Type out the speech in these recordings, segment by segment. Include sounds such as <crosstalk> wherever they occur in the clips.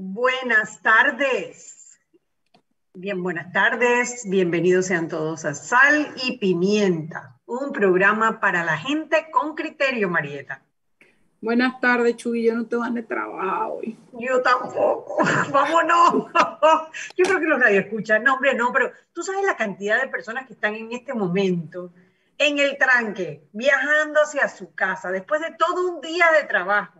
Buenas tardes. Bien, buenas tardes. Bienvenidos sean todos a Sal y Pimienta, un programa para la gente con criterio, Marieta. Buenas tardes, Chuy. Yo no te van de trabajo hoy. Yo tampoco. <laughs> Vámonos. <laughs> Yo creo que los escuchan. No, hombre, no, pero tú sabes la cantidad de personas que están en este momento en el tranque, viajando hacia su casa, después de todo un día de trabajo,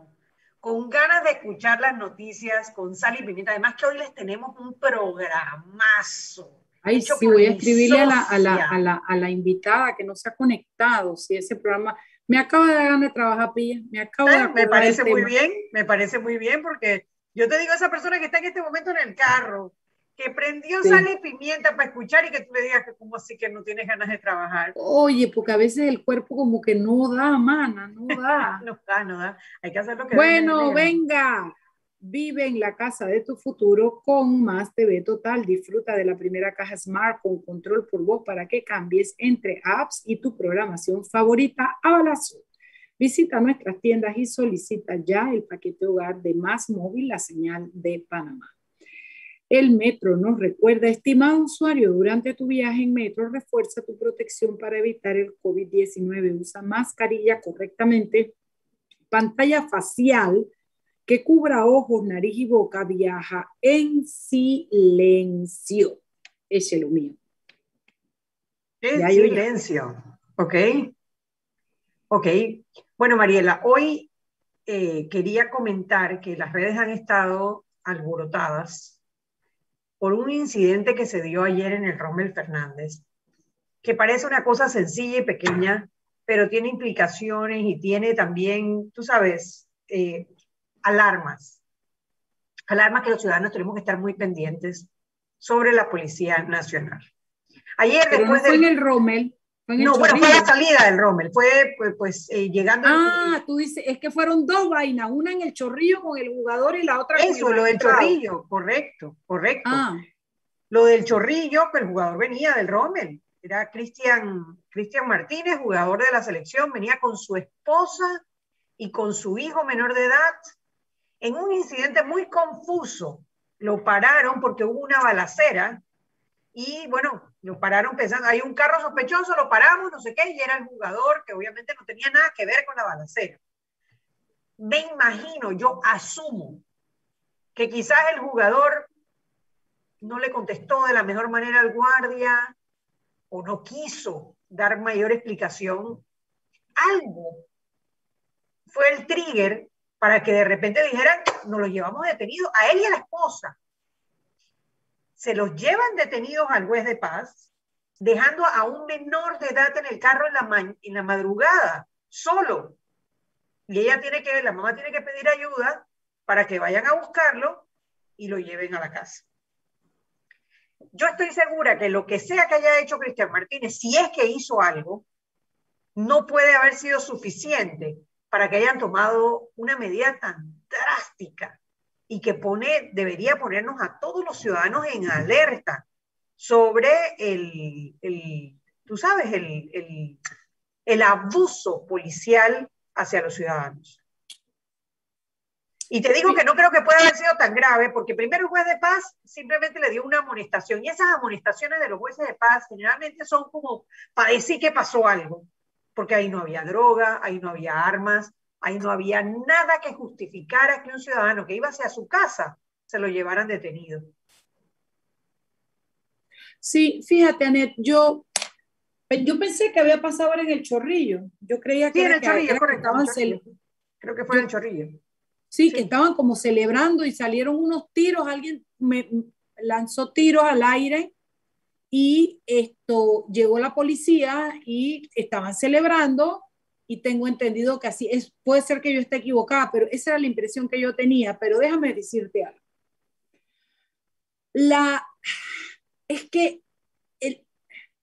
con ganas de escuchar las noticias con Sal y Pimienta. Además que hoy les tenemos un programazo. Ay, sí, voy a escribirle a la, a, la, a, la, a la, invitada que no se ha conectado, si ese programa me acaba de dar de trabajar, Pilla. Me acabo de Me parece muy bien, me parece muy bien porque yo te digo a esa persona que está en este momento en el carro, que prendió sal y pimienta para escuchar y que tú le digas que como así que no tienes ganas de trabajar. Oye, porque a veces el cuerpo como que no da, mana, no <laughs> da. no da, no da. Hay que hacer lo que Bueno, venga. Vive en la casa de tu futuro con Más TV Total. Disfruta de la primera caja Smart con control por voz para que cambies entre apps y tu programación favorita a balazo. Visita nuestras tiendas y solicita ya el paquete hogar de Más Móvil, la señal de Panamá. El metro nos recuerda, estimado usuario, durante tu viaje en metro, refuerza tu protección para evitar el COVID-19. Usa mascarilla correctamente, pantalla facial que cubra ojos, nariz y boca, viaja en silencio. Ese es lo mío. En silencio. Ok. Ok. Bueno, Mariela, hoy eh, quería comentar que las redes han estado alborotadas por un incidente que se dio ayer en el Rommel Fernández, que parece una cosa sencilla y pequeña, pero tiene implicaciones y tiene también, tú sabes, eh, alarmas, alarmas que los ciudadanos tenemos que estar muy pendientes sobre la Policía Nacional. Ayer Pero después no fue en el Rommel. No, bueno, fue la salida del Rommel, fue pues, pues eh, llegando. Ah, tú dices, es que fueron dos vainas, una en el chorrillo con el jugador y la otra Eso, lo del chorrillo, correcto, correcto. Ah. Lo del chorrillo, que el jugador venía del Rommel, era Cristian, Cristian Martínez, jugador de la selección, venía con su esposa y con su hijo menor de edad en un incidente muy confuso. Lo pararon porque hubo una balacera y bueno, lo pararon pensando, hay un carro sospechoso, lo paramos, no sé qué, y era el jugador que obviamente no tenía nada que ver con la balacera. Me imagino, yo asumo que quizás el jugador no le contestó de la mejor manera al guardia o no quiso dar mayor explicación. Algo fue el trigger para que de repente dijeran, nos los llevamos detenidos, a él y a la esposa. Se los llevan detenidos al juez de paz, dejando a un menor de edad en el carro en la, en la madrugada, solo. Y ella tiene que, la mamá tiene que pedir ayuda para que vayan a buscarlo y lo lleven a la casa. Yo estoy segura que lo que sea que haya hecho Cristian Martínez, si es que hizo algo, no puede haber sido suficiente para que hayan tomado una medida tan drástica y que pone, debería ponernos a todos los ciudadanos en alerta sobre el, tú sabes, el, el, el abuso policial hacia los ciudadanos. Y te digo que no creo que pueda haber sido tan grave, porque primero el juez de paz simplemente le dio una amonestación, y esas amonestaciones de los jueces de paz generalmente son como para decir que pasó algo porque ahí no había droga, ahí no había armas, ahí no había nada que justificara que un ciudadano que iba hacia su casa se lo llevaran detenido. Sí, fíjate, Anet, yo, yo pensé que había pasado ahora en el chorrillo. Yo creía que, en el chorrillo, correcto, Creo que fue en el chorrillo. Sí, que estaban como celebrando y salieron unos tiros, alguien me lanzó tiros al aire y esto llegó la policía y estaban celebrando y tengo entendido que así es, puede ser que yo esté equivocada, pero esa era la impresión que yo tenía, pero déjame decirte algo. La, es que, el,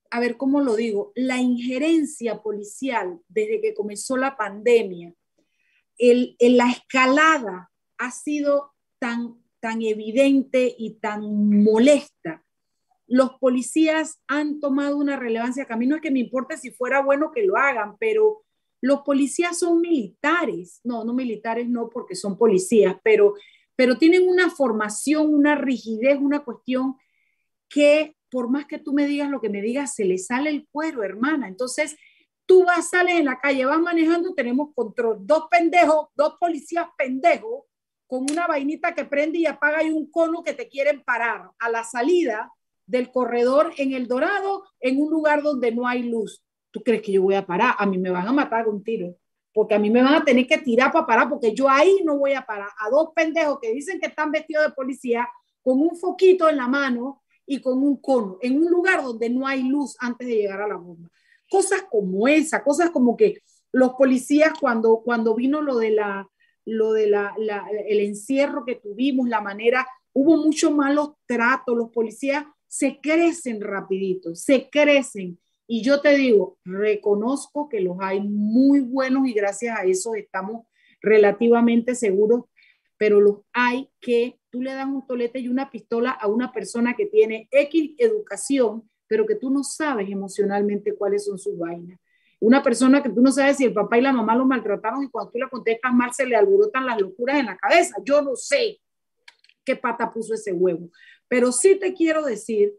a ver, ¿cómo lo digo? La injerencia policial desde que comenzó la pandemia, el, la escalada ha sido tan, tan evidente y tan molesta los policías han tomado una relevancia que a mí no es que me importe si fuera bueno que lo hagan, pero los policías son militares, no, no militares no porque son policías, pero pero tienen una formación, una rigidez, una cuestión que por más que tú me digas lo que me digas, se le sale el cuero, hermana. Entonces, tú vas, sales en la calle, vas manejando, tenemos control. Dos pendejos, dos policías pendejos, con una vainita que prende y apaga y un cono que te quieren parar a la salida del corredor en El Dorado, en un lugar donde no hay luz. ¿Tú crees que yo voy a parar? A mí me van a matar con un tiro, porque a mí me van a tener que tirar para parar, porque yo ahí no voy a parar. A dos pendejos que dicen que están vestidos de policía, con un foquito en la mano y con un cono, en un lugar donde no hay luz antes de llegar a la bomba. Cosas como esa, cosas como que los policías cuando, cuando vino lo de la, lo de la, el encierro que tuvimos, la manera, hubo muchos malos tratos, los policías se crecen rapidito, se crecen. Y yo te digo, reconozco que los hay muy buenos y gracias a eso estamos relativamente seguros, pero los hay que tú le das un tolete y una pistola a una persona que tiene X educación, pero que tú no sabes emocionalmente cuáles son sus vainas. Una persona que tú no sabes si el papá y la mamá lo maltrataron y cuando tú le contestas mal se le alborotan las locuras en la cabeza. Yo no sé qué pata puso ese huevo. Pero sí te quiero decir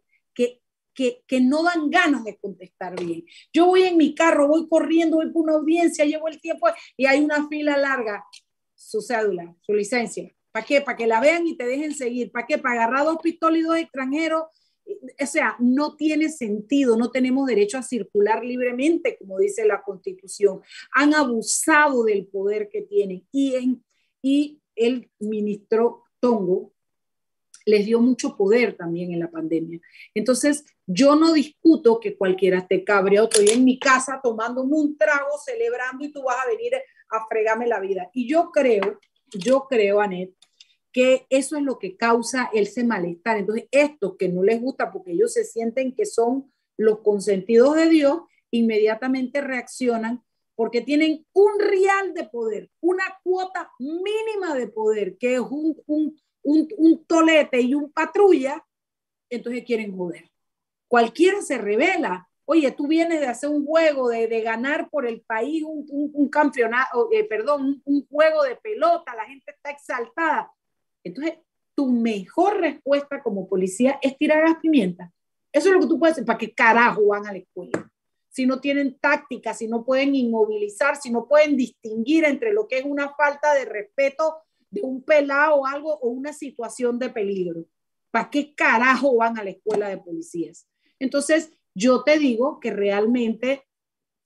que, que, no dan ganas de contestar bien. Yo voy en mi carro, voy corriendo, voy por una audiencia, llevo el tiempo y hay una fila larga. Su cédula, su licencia. ¿Para qué? Para que la vean y te dejen seguir. ¿Para qué? Para agarrar dos pistolas y extranjeros. O sea, no tiene sentido, no tenemos derecho a circular libremente, como dice la Constitución. Han abusado del poder que tienen. Y, en, y el ministro Tongo les dio mucho poder también en la pandemia. Entonces, yo no discuto que cualquiera esté cabreado, estoy en mi casa tomándome un trago, celebrando y tú vas a venir a fregarme la vida. Y yo creo, yo creo, Anet, que eso es lo que causa ese malestar. Entonces, estos que no les gusta porque ellos se sienten que son los consentidos de Dios, inmediatamente reaccionan porque tienen un real de poder, una cuota mínima de poder, que es un, un, un, tolete y un patrulla, entonces quieren joder. Cualquiera se revela. Oye, tú vienes de hacer un juego, de, ganar por el país un, campeonato, eh, perdón, un, juego de pelota, la gente está exaltada. Entonces, tu mejor respuesta como policía es tirar gas pimienta. Eso es lo que tú puedes hacer. ¿Para qué carajo van a la escuela? Si no tienen táctica, si no pueden inmovilizar, si no pueden distinguir entre lo que es una falta de respeto de un pelado o algo o una situación de peligro. ¿Para qué carajo van a la escuela de policías? Entonces, yo te digo que realmente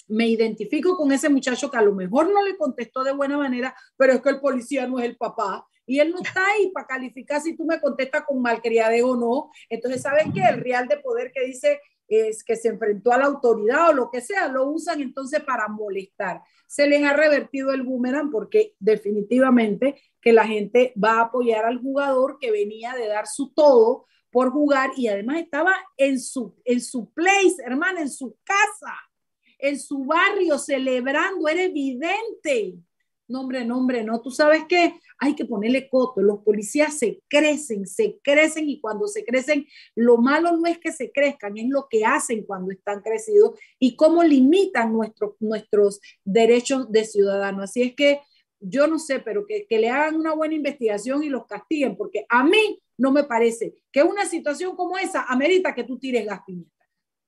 me identifico con ese muchacho que a lo mejor no le contestó de buena manera, pero es que el policía no es el papá y él no está ahí para calificar si tú me contestas con malcriadez o no. Entonces, ¿sabes qué? El real de poder que dice es que se enfrentó a la autoridad o lo que sea, lo usan entonces para molestar. Se les ha revertido el boomerang porque definitivamente que la gente va a apoyar al jugador que venía de dar su todo por jugar y además estaba en su, en su place, hermana, en su casa, en su barrio, celebrando, era evidente. Nombre, nombre, no. Tú sabes que hay que ponerle coto. Los policías se crecen, se crecen y cuando se crecen, lo malo no es que se crezcan, es lo que hacen cuando están crecidos y cómo limitan nuestros nuestros derechos de ciudadano. Así es que yo no sé, pero que, le hagan una buena investigación y los castiguen, porque a mí no me parece que una situación como esa amerita que tú tires gas pimienta.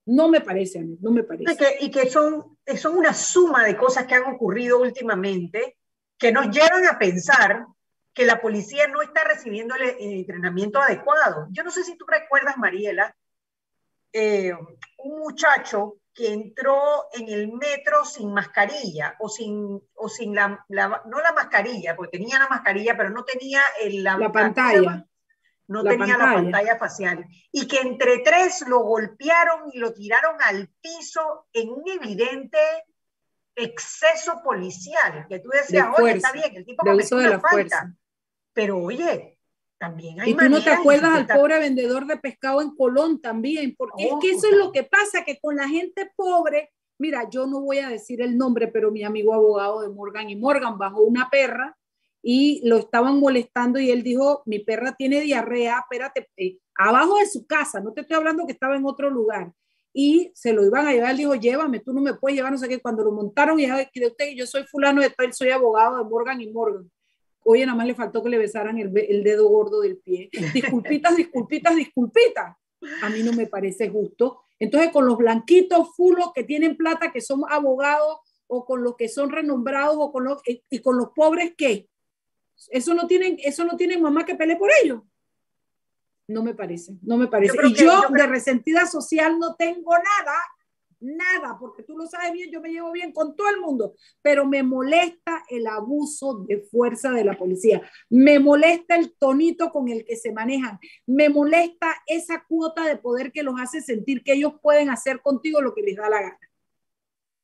No me parece, a no me parece. Y que, y que son, son una suma de cosas que han ocurrido últimamente que nos llevan a pensar que la policía no está recibiendo el, entrenamiento adecuado. Yo no sé si tú recuerdas, Mariela, eh, un muchacho que entró en el metro sin mascarilla o sin, o sin la, no la mascarilla, porque tenía la mascarilla, pero no tenía el, la, pantalla. no tenía la pantalla facial. Y que entre tres lo golpearon y lo tiraron al piso en un evidente exceso policial, que tú decías, oye, está bien, el tipo cometió una falta. Fuerza. Pero oye, también hay Y tú no te acuerdas al pobre vendedor de pescado en Colón también, porque es que eso es lo que pasa, que con la gente pobre, mira, yo no voy a decir el nombre, pero mi amigo abogado de Morgan y Morgan bajó una perra y lo estaban molestando y él dijo, mi perra tiene diarrea, espérate, eh, abajo de su casa, no te estoy hablando que estaba en otro lugar y se lo iban a llevar. Él dijo, llévame, tú no me puedes llevar, no sé qué. Cuando lo montaron, y usted, yo soy fulano de tal, soy abogado de Morgan y Morgan. Oye, nada más le faltó que le besaran el, el dedo gordo del pie. Disculpitas, disculpitas, disculpitas. A mí no me parece justo. Entonces, con los blanquitos fulos que tienen plata, que son abogados, o con los que son renombrados, o con los, y con los pobres, ¿qué? Eso no tienen, eso no tienen mamá que pelee por ellos. No me parece, no me parece. y yo, de resentida social no tengo nada, nada, porque tú lo sabes bien, yo me llevo bien con todo el mundo, pero me molesta el abuso de fuerza de la policía, me molesta el tonito con el que se manejan, me molesta esa cuota de poder que los hace sentir que ellos pueden hacer contigo lo que les da la gana.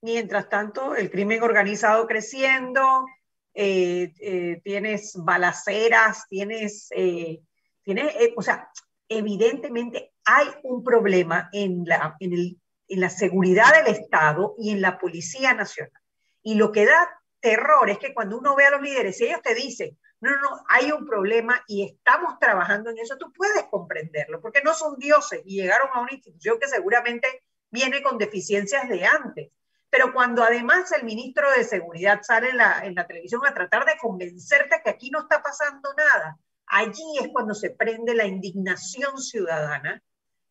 Mientras tanto, el crimen organizado creciendo, eh, eh, tienes balaceras, tienes, eh, tienes o sea, evidentemente hay un problema en la, en, el, en la seguridad del Estado y en la Policía Nacional. Y lo que da terror es que cuando uno ve a los líderes y ellos te dicen, no, no, no, hay un problema y estamos trabajando en eso, tú puedes comprenderlo, porque no son dioses y llegaron a una institución que seguramente viene con deficiencias de antes. Pero cuando además el ministro de Seguridad sale en la, en la televisión a tratar de convencerte que aquí no está pasando nada, allí es cuando se prende la indignación ciudadana,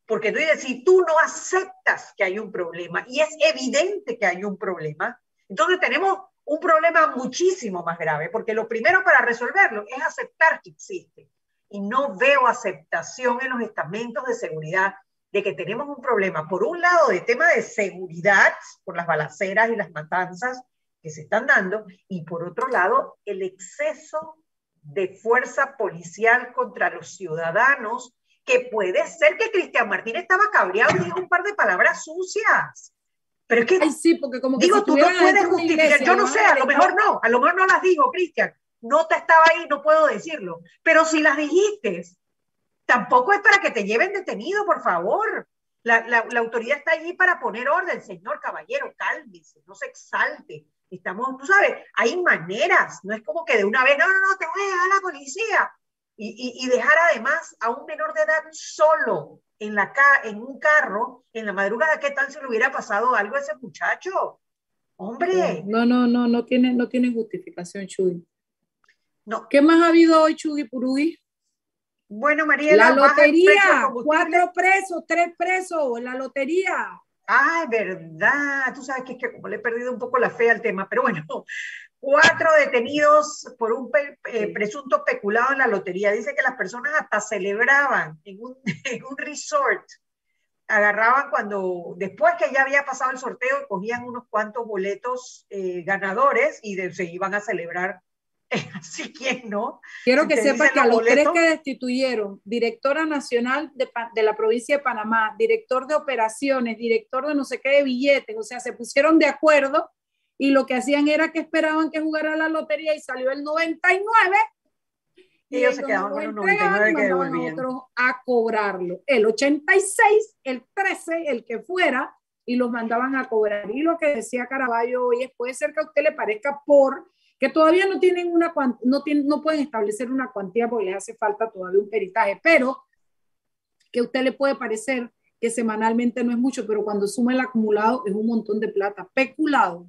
porque dices, si tú no aceptas que hay un problema, y es evidente que hay un problema, entonces tenemos un problema muchísimo más grave, porque lo primero para resolverlo es aceptar que existe. Y no veo aceptación en los estamentos de seguridad de que tenemos un problema, por un lado, de tema de seguridad, por las balaceras y las matanzas que se están dando, y por otro lado, el exceso de fuerza policial contra los ciudadanos, que puede ser que Cristian Martín estaba cabreado y dijo un par de palabras sucias. Pero es que, sí, porque como digo, tú no puedes justificar, yo no sé, a lo mejor no, a lo mejor no las digo, Cristian, no te estaba ahí, no puedo decirlo, pero si las dijiste, tampoco es para que te lleven detenido, por favor. La, autoridad está allí para poner orden, señor caballero, cálmese, no se exalte. Estamos, tú sabes, hay maneras, no es como que de una vez, no, no, no, te voy a a la policía. Y, dejar además a un menor de edad solo en, la en un carro en la madrugada, ¿qué tal si le hubiera pasado algo a ese muchacho? Hombre. No, no, no, no tiene, no tiene justificación, Chuy. No. ¿Qué más ha habido hoy, Chuy Purugui? Bueno, Mariela. La lotería, cuatro presos, tres presos, la lotería. Ah, verdad. Tú sabes que es que como le he perdido un poco la fe al tema, pero bueno, cuatro detenidos por un eh, presunto peculado en la lotería. Dice que las personas hasta celebraban en un, <laughs> en un resort. Agarraban cuando, después que ya había pasado el sorteo, cogían unos cuantos boletos eh, ganadores y se iban a celebrar <laughs> Así que no. Quiero que sepa que a los tres que destituyeron, directora nacional de, de, la provincia de Panamá, director de operaciones, director de no sé qué de billetes, o sea, se pusieron de acuerdo y lo que hacían era que esperaban que jugara la lotería y salió el 99 y ellos se quedaban con el 99 que devolvían. a cobrarlo. El 86, el 13, el que fuera, y los mandaban a cobrar. Y lo que decía Caraballo hoy es, puede ser que a usted le parezca por que todavía no tienen una no, tienen, no pueden establecer una cuantía porque les hace falta todavía un peritaje, pero que a usted le puede parecer que semanalmente no es mucho, pero cuando suma el acumulado es un montón de plata. Peculado,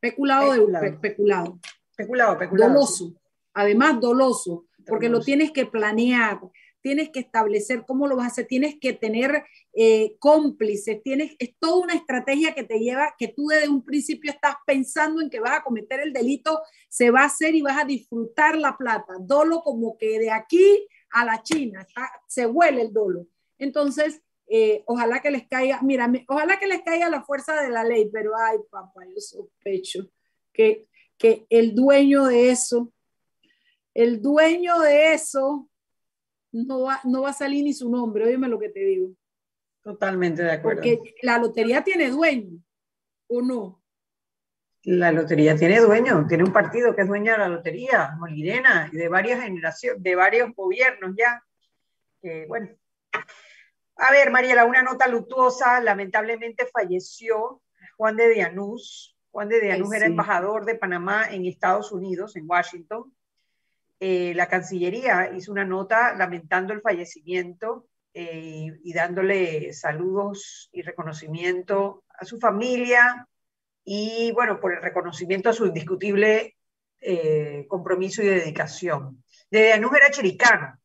peculado, de peculado. Peculado, peculado. Doloso, además doloso, porque lo tienes que planear, tienes que establecer cómo lo vas a hacer, tienes que tener eh, cómplices, tienes, es toda una estrategia que te lleva, que tú desde un principio estás pensando en que vas a cometer el delito, se va a hacer y vas a disfrutar la plata. Dolo como que de aquí a la China, se huele el dolo. Entonces, eh, ojalá que les caiga, mira, ojalá que les caiga la fuerza de la ley, pero ay, papá, yo sospecho que, que el dueño de eso, el dueño de eso no va, no va a salir ni su nombre, oíme lo que te digo. Totalmente de acuerdo. Porque la lotería tiene dueño, ¿o no? La lotería tiene dueño, tiene un partido que es dueño de la lotería, Molirena, y de varias generaciones, de varios gobiernos ya. bueno. A ver, Mariela, una nota luctuosa, lamentablemente falleció Juan de Dianús. Juan de Dianús era embajador de Panamá en Estados Unidos, en Washington. Eh, la Cancillería hizo una nota lamentando el fallecimiento eh, y dándole saludos y reconocimiento a su familia y, bueno, por el reconocimiento a su indiscutible eh, compromiso y dedicación. De Anus era chiricano,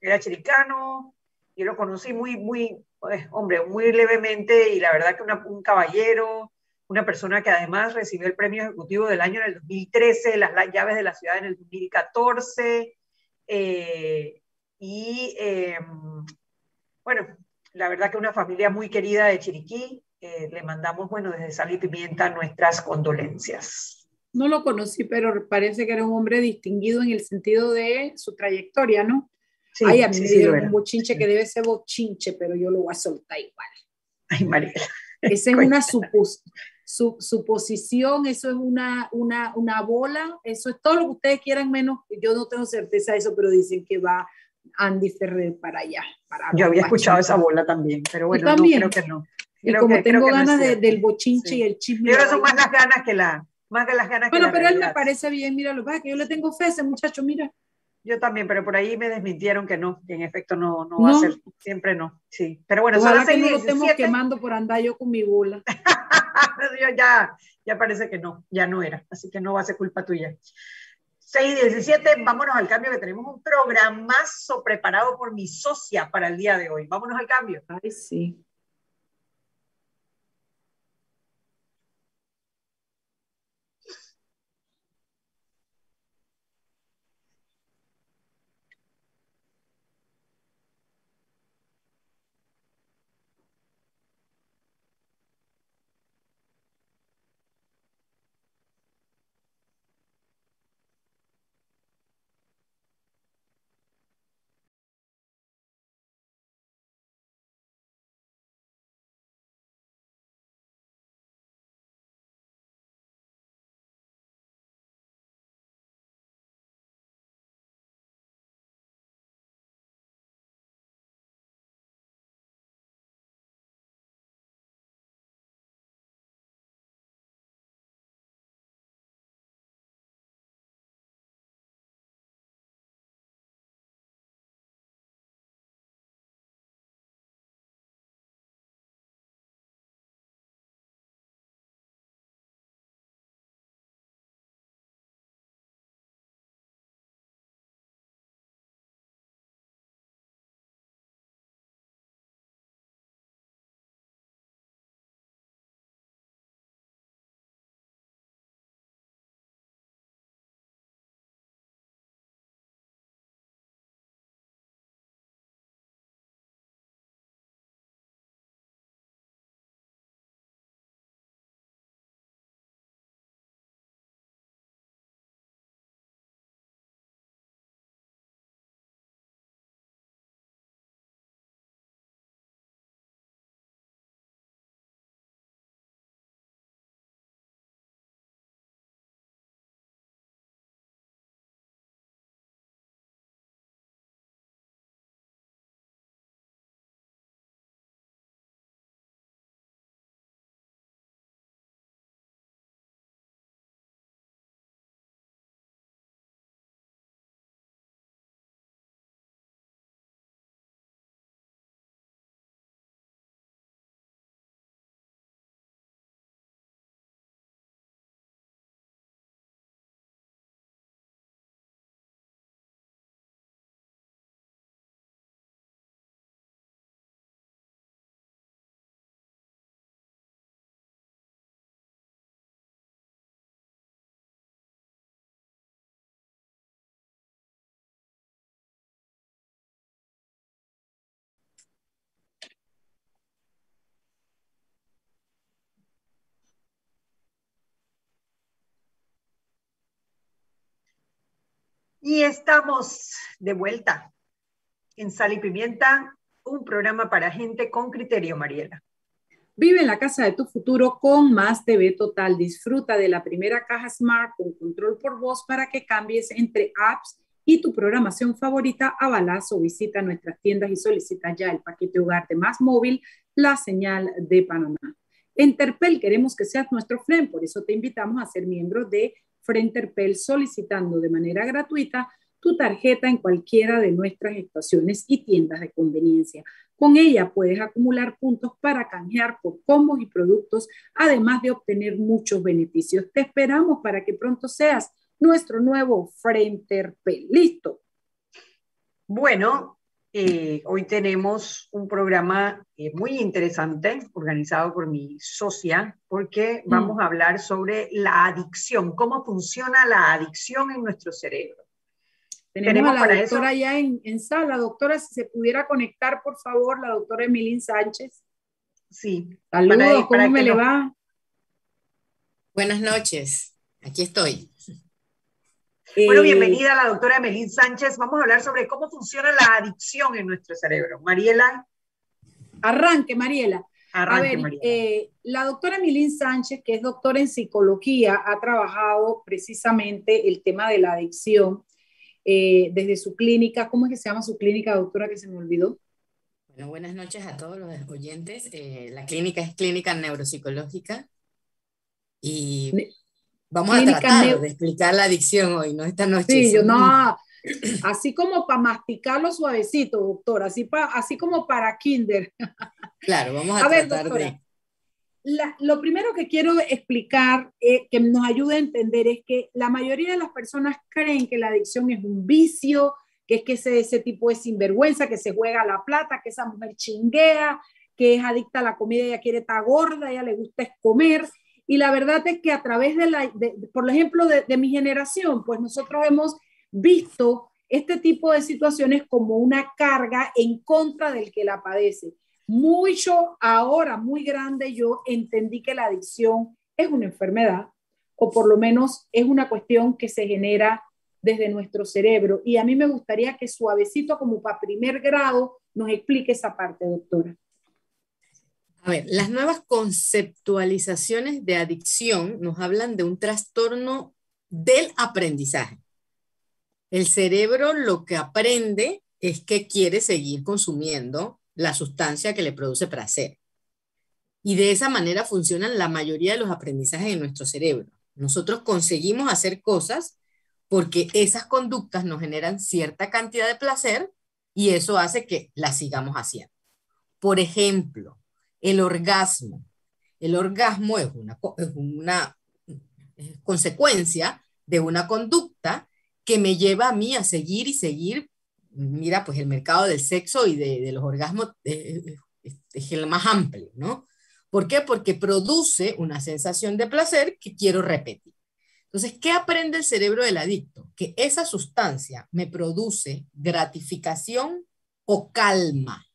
era chiricano, yo lo conocí muy, muy, pues, hombre, muy levemente y la verdad que un caballero, una persona que además recibió el premio ejecutivo del año en el 2013, las, llaves de la ciudad en el 2014, eh, y em, bueno, la verdad que una familia muy querida de Chiriquí, eh, le mandamos, bueno, desde Sal y Pimienta nuestras condolencias. No lo conocí, pero parece que era un hombre distinguido en el sentido de su trayectoria, ¿no? Sí, Ay, a mí me dieron un bochinche que debe ser bochinche, pero yo lo voy a soltar igual. Ay, María. Esa es una suposición, eso es una, una, una bola, eso es todo lo que ustedes quieran, menos, yo no tengo certeza de eso, pero dicen que va Andy Ferrer para allá. Para yo había escuchado esa bola también, pero bueno, no, creo que no. y como tengo ganas del bochinche y el chisme. Yo son más las ganas que la, más que las ganas bueno, pero él me parece bien, mira, lo que yo le tengo fe a ese muchacho, mira. Yo también, pero por ahí me desmintieron que no, que en efecto no, no, va a ser, siempre no, sí. Pero bueno, Ojalá son las que no lo estemos quemando por andar yo con mi bola. <laughs> ya, ya parece que no, ya no era, así que no va a ser culpa tuya. 6 17, vámonos al cambio que tenemos un programazo preparado por mi socia para el día de hoy. Vámonos al cambio. Ay, sí. Y estamos de vuelta en Sal y Pimienta, un programa para gente con criterio, Mariela. Vive en la casa de tu futuro con más TV Total. Disfruta de la primera caja Smart con control por voz para que cambies entre apps y tu programación favorita a balazo. Visita nuestras tiendas y solicita ya el paquete hogar de Más Móvil, la señal de Panamá. En Terpel queremos que seas nuestro friend, por eso te invitamos a ser miembro de Frenterpel solicitando de manera gratuita tu tarjeta en cualquiera de nuestras estaciones y tiendas de conveniencia. Con ella puedes acumular puntos para canjear por combos y productos, además de obtener muchos beneficios. Te esperamos para que pronto seas nuestro nuevo Frente Listo. Bueno, eh, hoy tenemos un programa eh, muy interesante organizado por mi socia porque mm. vamos a hablar sobre la adicción, cómo funciona la adicción en nuestro cerebro. Tenemos, a la doctora ya en, en, sala. Doctora, si se pudiera conectar, por favor, la doctora Emilín Sánchez. Sí. Saludos, ¿cómo me le va? Buenas noches, aquí estoy. Bueno, eh, bienvenida a la doctora Melín Sánchez. Vamos a hablar sobre cómo funciona la adicción en nuestro cerebro. Mariela. Arranque, Mariela. Arranque, a ver, eh, la doctora Melín Sánchez, que es doctora en psicología, ha trabajado precisamente el tema de la adicción eh, desde su clínica. ¿Cómo es que se llama su clínica, doctora, que se me olvidó? Bueno, buenas noches a todos los oyentes. la clínica es Clínica Neuropsicológica y vamos a tratar de explicar la adicción hoy, ¿no? Esta noche. Sí, yo no, así como para masticarlo suavecito, doctor, así, pa, así como para kinder. Claro, vamos a, tratar de... lo primero que quiero explicar, eh, que nos ayude a entender, es que la mayoría de las personas creen que la adicción es un vicio, que es que ese, ese tipo es sinvergüenza, que se juega la plata, que esa mujer chinguea, que es adicta a la comida, ella quiere estar gorda, ella le gusta comer. Y la verdad es que a través de la, por ejemplo, de, mi generación, pues nosotros hemos visto este tipo de situaciones como una carga en contra del que la padece. Mucho ahora, muy grande, yo entendí que la adicción es una enfermedad o por lo menos es una cuestión que se genera desde nuestro cerebro. Y a mí me gustaría que suavecito, como para primer grado, nos explique esa parte, doctora. A ver, las nuevas conceptualizaciones de adicción nos hablan de un trastorno del aprendizaje. El cerebro lo que aprende es que quiere seguir consumiendo la sustancia que le produce placer. Y de esa manera funcionan la mayoría de los aprendizajes en nuestro cerebro. Nosotros conseguimos hacer cosas porque esas conductas nos generan cierta cantidad de placer y eso hace que las sigamos haciendo. Por ejemplo, el orgasmo. El orgasmo es una, una consecuencia de una conducta que me lleva a mí a seguir y seguir. Mira, pues el mercado del sexo y de, los orgasmos es, es el más amplio, ¿no? ¿Por qué? Porque produce una sensación de placer que quiero repetir. Entonces, ¿qué aprende el cerebro del adicto? Que esa sustancia me produce gratificación o calma.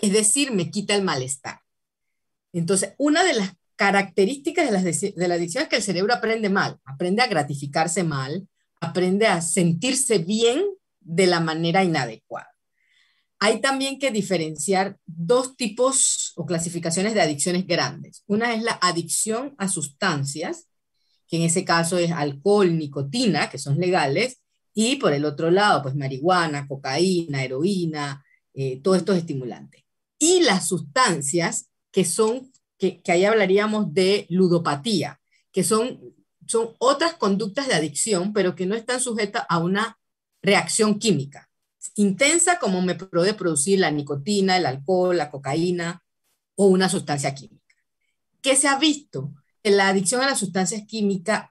Es decir, me quita el malestar. Entonces, una de las características de, la adicción es que el cerebro aprende mal, aprende a gratificarse mal, aprende a sentirse bien de la manera inadecuada. Hay también que diferenciar dos tipos o clasificaciones de adicciones grandes. Una es la adicción a sustancias, que en ese caso es alcohol, nicotina, que son legales, y por el otro lado, pues marihuana, cocaína, heroína, eh, todos estos estimulantes y las sustancias que son, que, ahí hablaríamos de ludopatía, que son, son otras conductas de adicción, pero que no están sujetas a una reacción química intensa como me puede producir la nicotina, el alcohol, la cocaína o una sustancia química. ¿Qué se ha visto? Que la adicción a las sustancias químicas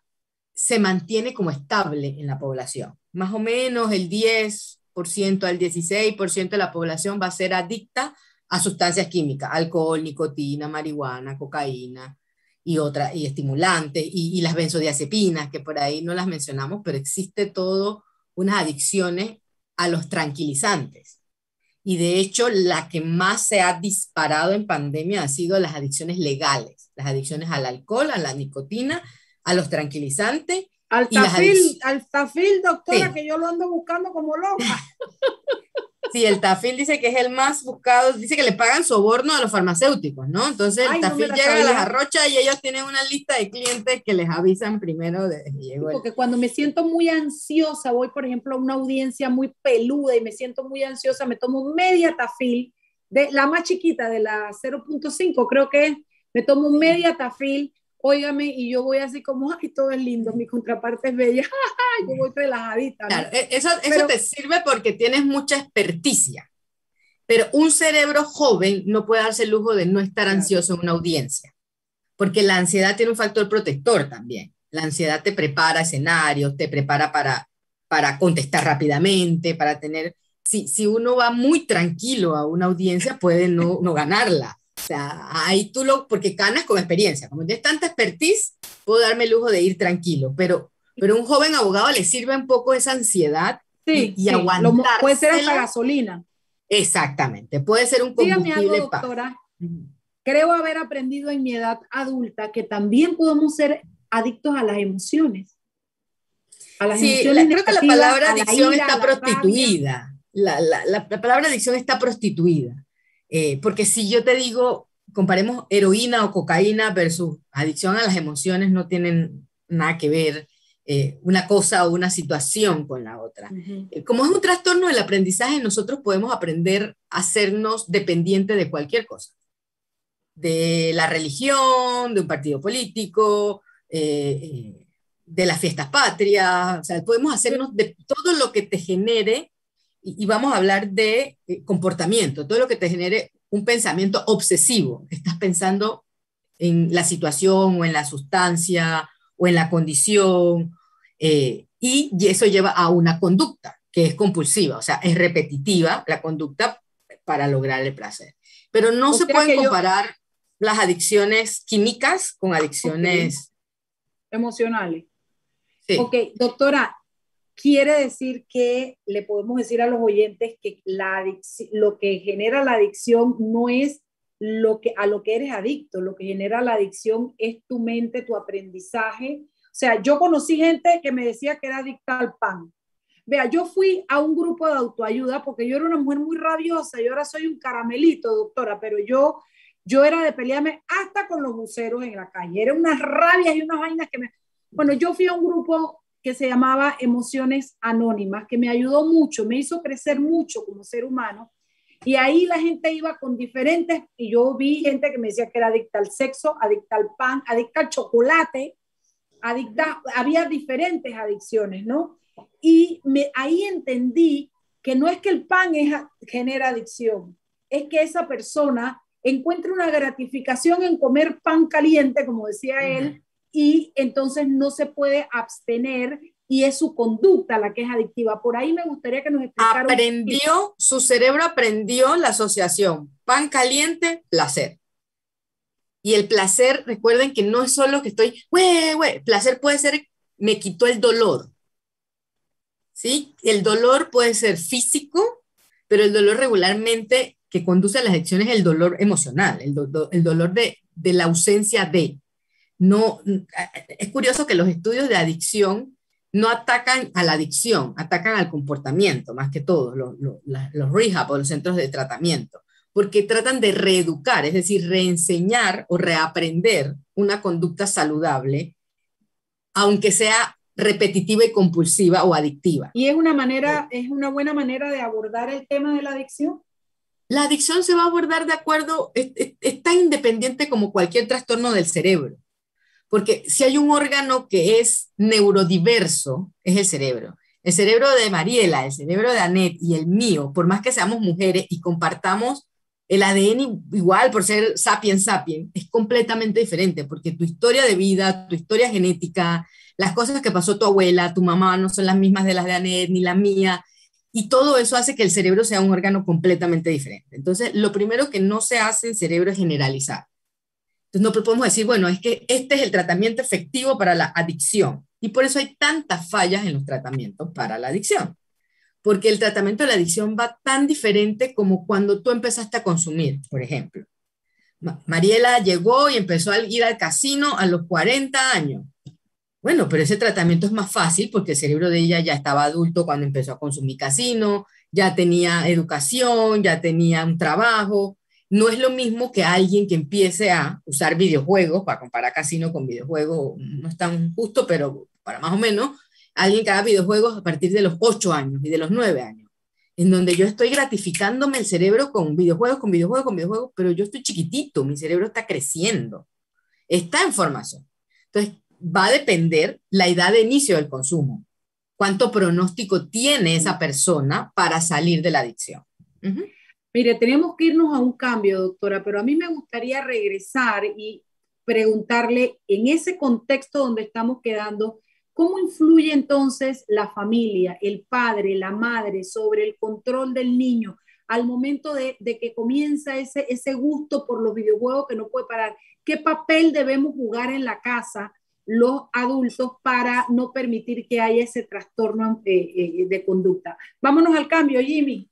se mantiene como estable en la población. Más o menos el 10% al 16% de la población va a ser adicta a sustancias químicas, alcohol, nicotina, marihuana, cocaína y otras, y estimulantes, y, las benzodiazepinas, que por ahí no las mencionamos, pero existe todo unas adicciones a los tranquilizantes. Y de hecho, la que más se ha disparado en pandemia ha sido las adicciones legales, las adicciones al alcohol, a la nicotina, a los tranquilizantes. Al tafil, al tafil, doctora, que yo lo ando buscando como loca. <laughs> Sí, el tafil dice que es el más buscado, dice que le pagan soborno a los farmacéuticos, ¿no? Entonces el tafil llega a las arrochas y ellos tienen una lista de clientes que les avisan primero de Porque cuando me siento muy ansiosa, voy por ejemplo a una audiencia muy peluda y me siento muy ansiosa, me tomo media tafil, de la más chiquita, de la 0.5 creo que es, me tomo media tafil óigame, y yo voy así como, ay, todo es lindo, mi contraparte es bella, <laughs> yo voy relajadita. Claro, e-, eso, eso te sirve porque tienes mucha experticia, pero un cerebro joven no puede darse el lujo de no estar ansioso en una audiencia, porque la ansiedad tiene un factor protector también. La ansiedad te prepara escenarios, te prepara para, para contestar rápidamente, para tener... Si, si uno va muy tranquilo a una audiencia, puede no, no ganarla. Sea, ahí tú lo, porque ganas con experiencia. Como tienes tanta expertise, puedo darme el lujo de ir tranquilo, pero, pero un joven abogado le sirve un poco esa ansiedad sí, y, aguantar. Puede ser hasta gasolina. Exactamente, puede ser un combustible. Dígame algo, doctora. Creo haber aprendido en mi edad adulta que también podemos ser adictos a las emociones. A las sí, creo que la palabra adicción está prostituida. La, la, la, palabra adicción está prostituida. Eh, porque si yo te digo, comparemos heroína o cocaína versus adicción a las emociones, no tienen nada que ver eh, una cosa o una situación con la otra. Eh, como es un trastorno del aprendizaje, nosotros podemos aprender a hacernos dependientes de cualquier cosa de la religión, de un partido político, eh, de las fiestas patrias, o sea, podemos hacernos de todo lo que te genere, y, vamos a hablar de eh, comportamiento, todo lo que te genere un pensamiento obsesivo, estás pensando en la situación o en la sustancia o en la condición, y, eso lleva a una conducta que es compulsiva, o sea, es repetitiva la conducta para lograr el placer. Pero no se pueden comparar las adicciones químicas con adicciones emocionales. Sí. Ok, doctora, quiere decir que le podemos decir a los oyentes que la lo que genera la adicción no es lo que, a lo que eres adicto, lo que genera la adicción es tu mente, tu aprendizaje. O sea, yo conocí gente que me decía que era adicta al pan. Vea, yo fui a un grupo de autoayuda porque yo era una mujer muy rabiosa y ahora soy un caramelito, doctora, pero yo yo era de pelearme hasta con los buceros en la calle. Era unas rabias y unas vainas que me... Bueno, yo fui a un grupo que se llamaba Emociones Anónimas, que me ayudó mucho, me hizo crecer mucho como ser humano. Y ahí la gente iba con diferentes, y yo vi gente que me decía que era adicta al sexo, adicta al pan, adicta al chocolate, adicta, había diferentes adicciones, ¿no? Y me, ahí entendí que no es que el pan es, genera adicción, es que esa persona encuentra una gratificación en comer pan caliente, como decía él, y entonces no se puede abstener y es su conducta la que es adictiva. Por ahí me gustaría que nos explicara. Aprendió, su cerebro aprendió la asociación pan caliente, placer. Y el placer, recuerden que no es solo que estoy, güey, güey, placer puede ser, me quitó el dolor. ¿Sí? El dolor puede ser físico, pero el dolor regularmente que conduce a las adicciones es el dolor emocional, el, el dolor de, de, la ausencia de. No, es curioso que los estudios de adicción no atacan a la adicción, atacan al comportamiento, más que todo, los, los, los rehab o los centros de tratamiento, porque tratan de reeducar, es decir, reenseñar o reaprender una conducta saludable, aunque sea repetitiva y compulsiva o adictiva. ¿Y es una manera, es una buena manera de abordar el tema de la adicción? La adicción se va a abordar de acuerdo, es, tan independiente como cualquier trastorno del cerebro, porque si hay un órgano que es neurodiverso, es el cerebro. El cerebro de Mariela, el cerebro de Annette y el mío, por más que seamos mujeres y compartamos el ADN igual por ser sapiens sapiens, es completamente diferente, porque tu historia de vida, tu historia genética, las cosas que pasó tu abuela, tu mamá, no son las mismas de las de Annette ni la mía, y todo eso hace que el cerebro sea un órgano completamente diferente. Entonces, lo primero que no se hace en cerebro es generalizar. Entonces, no podemos decir, bueno, es que este es el tratamiento efectivo para la adicción. Y por eso hay tantas fallas en los tratamientos para la adicción. Porque el tratamiento de la adicción va tan diferente como cuando tú empezaste a consumir, por ejemplo. Mariela llegó y empezó a ir al casino a los 40 años. Bueno, pero ese tratamiento es más fácil porque el cerebro de ella ya estaba adulto cuando empezó a consumir casino, ya tenía educación, ya tenía un trabajo. No es lo mismo que alguien que empiece a usar videojuegos, para comparar casino con videojuegos, no es tan justo, pero para más o menos, alguien que haga videojuegos a partir de los 8 años y de los 9 años, en donde yo estoy gratificándome el cerebro con videojuegos, con videojuegos, con videojuegos, pero yo estoy chiquitito, mi cerebro está creciendo, está en formación. Entonces, va a depender la edad de inicio del consumo. ¿Cuánto pronóstico tiene esa persona para salir de la adicción? Mire, tenemos que irnos a un cambio, doctora, pero a mí me gustaría regresar y preguntarle en ese contexto donde estamos quedando, ¿cómo influye entonces la familia, el padre, la madre sobre el control del niño al momento de, que comienza ese, ese gusto por los videojuegos que no puede parar? ¿Qué papel debemos jugar en la casa los adultos para no permitir que haya ese trastorno eh, eh, de conducta? Vámonos al cambio, Jimmy.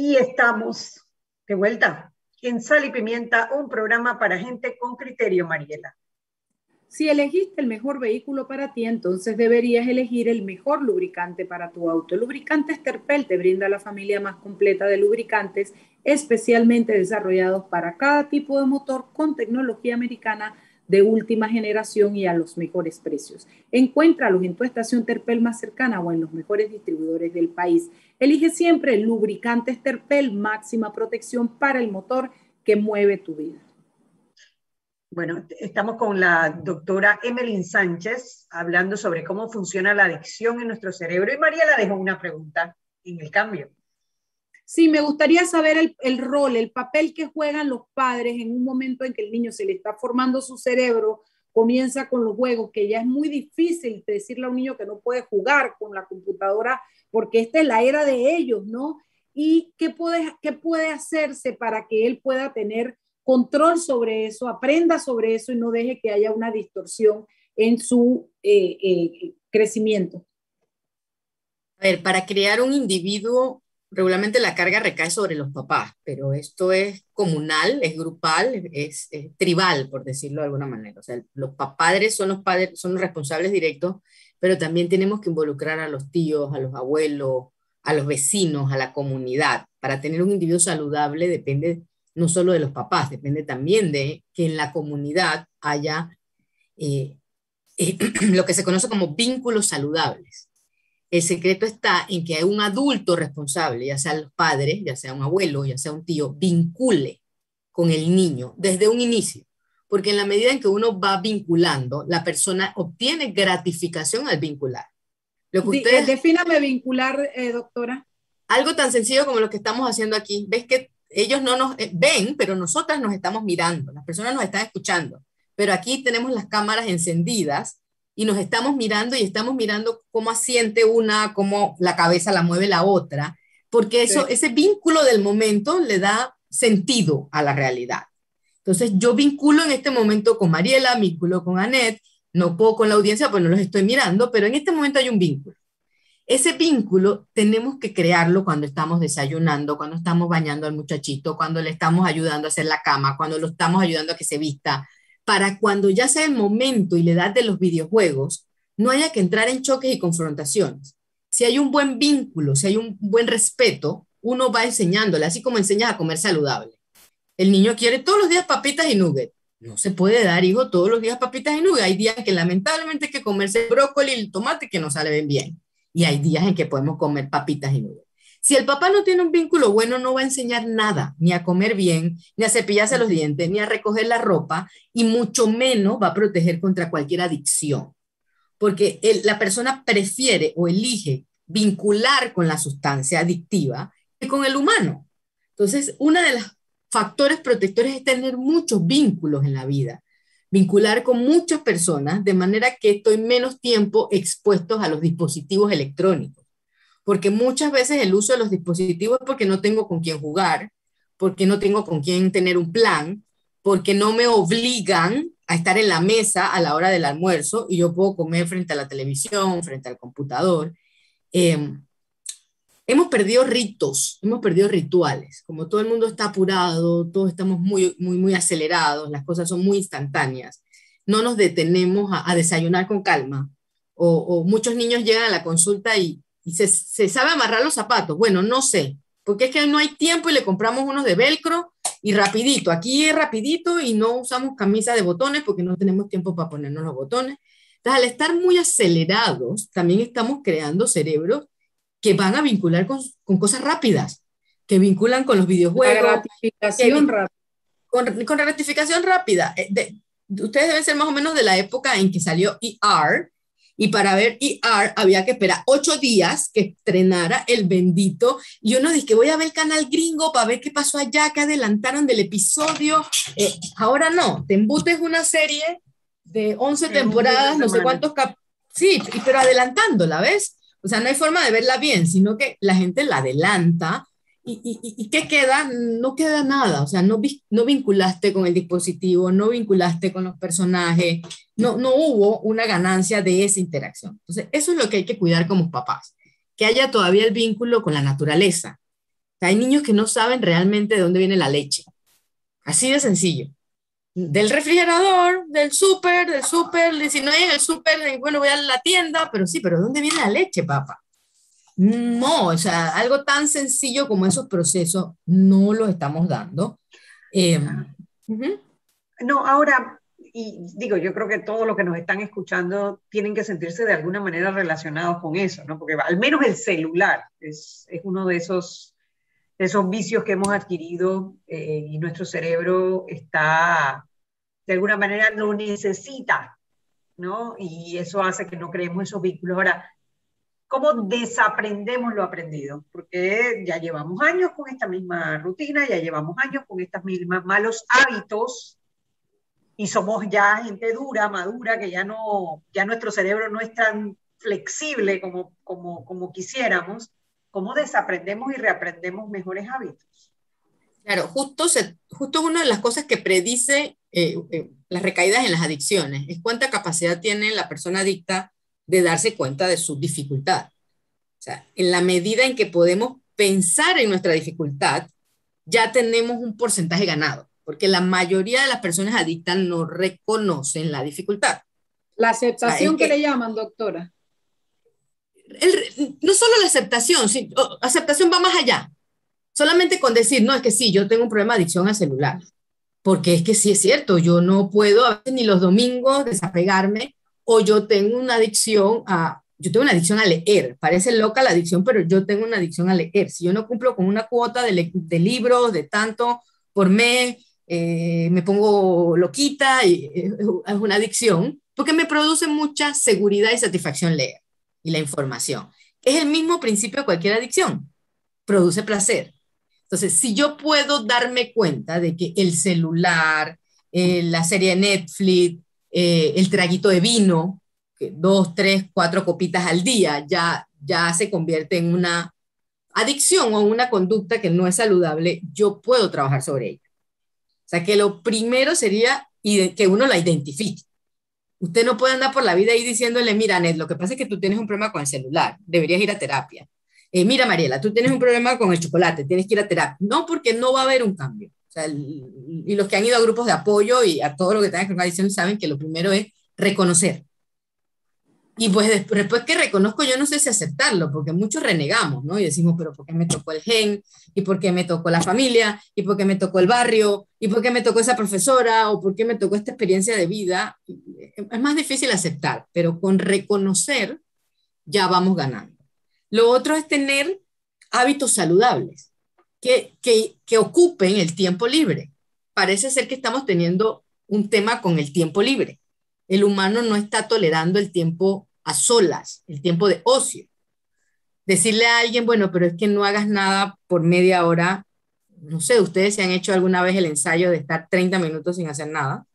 Y estamos de vuelta en Sal y Pimienta, un programa para gente con criterio, Mariela. Si elegiste el mejor vehículo para ti, entonces deberías elegir el mejor lubricante para tu auto. Lubricantes Terpel te brinda la familia más completa de lubricantes especialmente desarrollados para cada tipo de motor con tecnología americana de última generación y a los mejores precios. Encuéntralos en tu estación Terpel más cercana o en los mejores distribuidores del país. Elige siempre lubricantes Terpel, máxima protección para el motor que mueve tu vida. Bueno, estamos con la doctora Emeline Sánchez hablando sobre cómo funciona la adicción en nuestro cerebro y María la dejó una pregunta en el cambio. Sí, me gustaría saber el, rol, el papel que juegan los padres en un momento en que el niño se le está formando su cerebro, comienza con los juegos, que ya es muy difícil decirle a un niño que no puede jugar con la computadora porque esta es la era de ellos, ¿no? Y qué puede, qué puede hacerse para que él pueda tener control sobre eso, aprenda sobre eso y no deje que haya una distorsión en su eh, eh, crecimiento. A ver, para crear un individuo regularmente la carga recae sobre los papás, pero esto es comunal, es grupal, es, tribal, por decirlo de alguna manera. O sea, los padres son los padres, son los responsables directos, pero también tenemos que involucrar a los tíos, a los abuelos, a los vecinos, a la comunidad. Para tener un individuo saludable depende no solo de los papás, depende también de que en la comunidad haya eh, <clears throat> lo que se conoce como vínculos saludables. El secreto está en que hay un adulto responsable, ya sea los padres, ya sea un abuelo, ya sea un tío, vincule con el niño desde un inicio. Porque en la medida en que uno va vinculando, la persona obtiene gratificación al vincular. Lo que ustedes, Defíname vincular, eh, doctora. Algo tan sencillo como lo que estamos haciendo aquí. Ves que ellos no nos eh, ven, pero nosotras nos estamos mirando, las personas nos están escuchando. Pero aquí tenemos las cámaras encendidas y nos estamos mirando y estamos mirando cómo asiente una, cómo la cabeza la mueve la otra, porque eso, ese vínculo del momento le da sentido a la realidad. Entonces yo vinculo en este momento con Mariela, vinculo con Annette, no puedo con la audiencia, pues no los estoy mirando, pero en este momento hay un vínculo. Ese vínculo tenemos que crearlo cuando estamos desayunando, cuando estamos bañando al muchachito, cuando le estamos ayudando a hacer la cama, cuando lo estamos ayudando a que se vista, para cuando ya sea el momento y la edad de los videojuegos, no haya que entrar en choques y confrontaciones. Si hay un buen vínculo, si hay un buen respeto, uno va enseñándole, así como enseñas a comer saludable. El niño quiere todos los días papitas y nuggets. No se puede dar, hijo, todos los días papitas y nuggets. Hay días que lamentablemente hay que comerse el brócoli y el tomate que no salen bien. Y hay días en que podemos comer papitas y nuggets. Si el papá no tiene un vínculo bueno, no va a enseñar nada, ni a comer bien, ni a cepillarse los dientes, ni a recoger la ropa, y mucho menos va a proteger contra cualquier adicción. Porque la persona prefiere o elige vincular con la sustancia adictiva que con el humano. Entonces, uno de los factores protectores es tener muchos vínculos en la vida, vincular con muchas personas de manera que estoy menos tiempo expuestos a los dispositivos electrónicos porque muchas veces el uso de los dispositivos es porque no tengo con quién jugar, porque no tengo con quién tener un plan, porque no me obligan a estar en la mesa a la hora del almuerzo y yo puedo comer frente a la televisión, frente al computador. Em, hemos perdido ritos, hemos perdido rituales. Como todo el mundo está apurado, todos estamos muy, muy, muy acelerados, las cosas son muy instantáneas. No nos detenemos a, desayunar con calma. o, muchos niños llegan a la consulta y, y se, sabe amarrar los zapatos. Bueno, no sé, porque es que no hay tiempo y le compramos unos de velcro y rapidito. Aquí es rapidito y no usamos camisa de botones porque no tenemos tiempo para ponernos los botones. Entonces, al estar muy acelerados, también estamos creando cerebros que van a vincular con, cosas rápidas, que vinculan con los videojuegos. gratificación rápida. Con, con gratificación rápida. Eh, ustedes deben ser más o menos de la época en que salió ER, y para ver ER había que esperar ocho días que estrenara el bendito. Y uno dice que voy a ver el canal gringo para ver qué pasó allá, que adelantaron del episodio. Eh, ahora no, te embutes una serie de 11 temporadas, no sé cuántos cap Sí, pero adelantándola, ¿ves? O sea, no hay forma de verla bien, sino que la gente la adelanta ¿Y, qué queda? No queda nada, o sea, no, no vinculaste con el dispositivo, no vinculaste con los personajes, no, no hubo una ganancia de esa interacción. Entonces, eso es lo que hay que cuidar como papás, que haya todavía el vínculo con la naturaleza. hay niños que no saben realmente de dónde viene la leche. Así de sencillo. Del refrigerador, del súper, del súper, si no hay en el súper, bueno, voy a la tienda, pero sí, pero ¿dónde viene la leche, papá? No, o sea, algo tan sencillo como esos procesos no los estamos dando. Em, no, ahora, y digo, yo creo que todos los que nos están escuchando tienen que sentirse de alguna manera relacionados con eso, ¿no? Porque al menos el celular es, uno de esos, esos vicios que hemos adquirido eh, y nuestro cerebro está, de alguna manera, lo necesita, ¿no? Y eso hace que no creemos esos vínculos. Ahora, cómo desaprendemos lo aprendido, porque ya llevamos años con esta misma rutina, ya llevamos años con estos mismos malos hábitos y somos ya gente dura, madura, que ya no, ya nuestro cerebro no es tan flexible como, como, como quisiéramos, ¿cómo desaprendemos y reaprendemos mejores hábitos? Claro, justo, se, justo una de las cosas que predice eh, eh, las recaídas en las adicciones es cuánta capacidad tiene la persona adicta de darse cuenta de su dificultad. O sea, en la medida en que podemos pensar en nuestra dificultad, ya tenemos un porcentaje ganado, porque la mayoría de las personas adictas no reconocen la dificultad. La aceptación que, le llaman, doctora. no solo la aceptación, sí, aceptación va más allá. Solamente con decir, no, es que sí, yo tengo un problema de adicción al celular, porque es que sí es cierto, yo no puedo a veces ni los domingos desapegarme o yo tengo una adicción a, yo tengo una adicción a leer, parece loca la adicción, pero yo tengo una adicción a leer. Si yo no cumplo con una cuota de, de libros, de tanto por mes, eh, me pongo loquita y eh, es una adicción, porque me produce mucha seguridad y satisfacción leer y la información. Es el mismo principio de cualquier adicción, produce placer. Entonces, si yo puedo darme cuenta de que el celular, eh, la serie Netflix, el traguito de vino, dos, tres, cuatro copitas al día, ya, ya se convierte en una adicción o una conducta que no es saludable, yo puedo trabajar sobre ella. O sea, que lo primero sería que uno la identifique. Usted no puede andar por la vida ahí diciéndole, mira, Ned, lo que pasa es que tú tienes un problema con el celular, deberías ir a terapia. Eh, mira, Mariela, tú tienes un problema con el chocolate, tienes que ir a terapia. No, porque no va a haber un cambio. Sea, y los que han ido a grupos de apoyo y a todo lo que tenga que ver con adicción saben que lo primero es reconocer. Y pues después que reconozco, yo no sé si aceptarlo, porque muchos renegamos, ¿no? Y decimos, pero ¿por qué me tocó el gen? ¿Y por qué me tocó la familia? ¿Y por qué me tocó el barrio? ¿Y por qué me tocó esa profesora? ¿O por qué me tocó esta experiencia de vida? Es más difícil aceptar, pero con reconocer ya vamos ganando. Lo otro es tener hábitos saludables que, que, ocupen el tiempo libre. Parece ser que estamos teniendo un tema con el tiempo libre. El humano no está tolerando el tiempo a solas, el tiempo de ocio. Decirle a alguien, bueno, pero es que no hagas nada por media hora. No sé, ustedes se han hecho alguna vez el ensayo de estar 30 minutos sin hacer nada.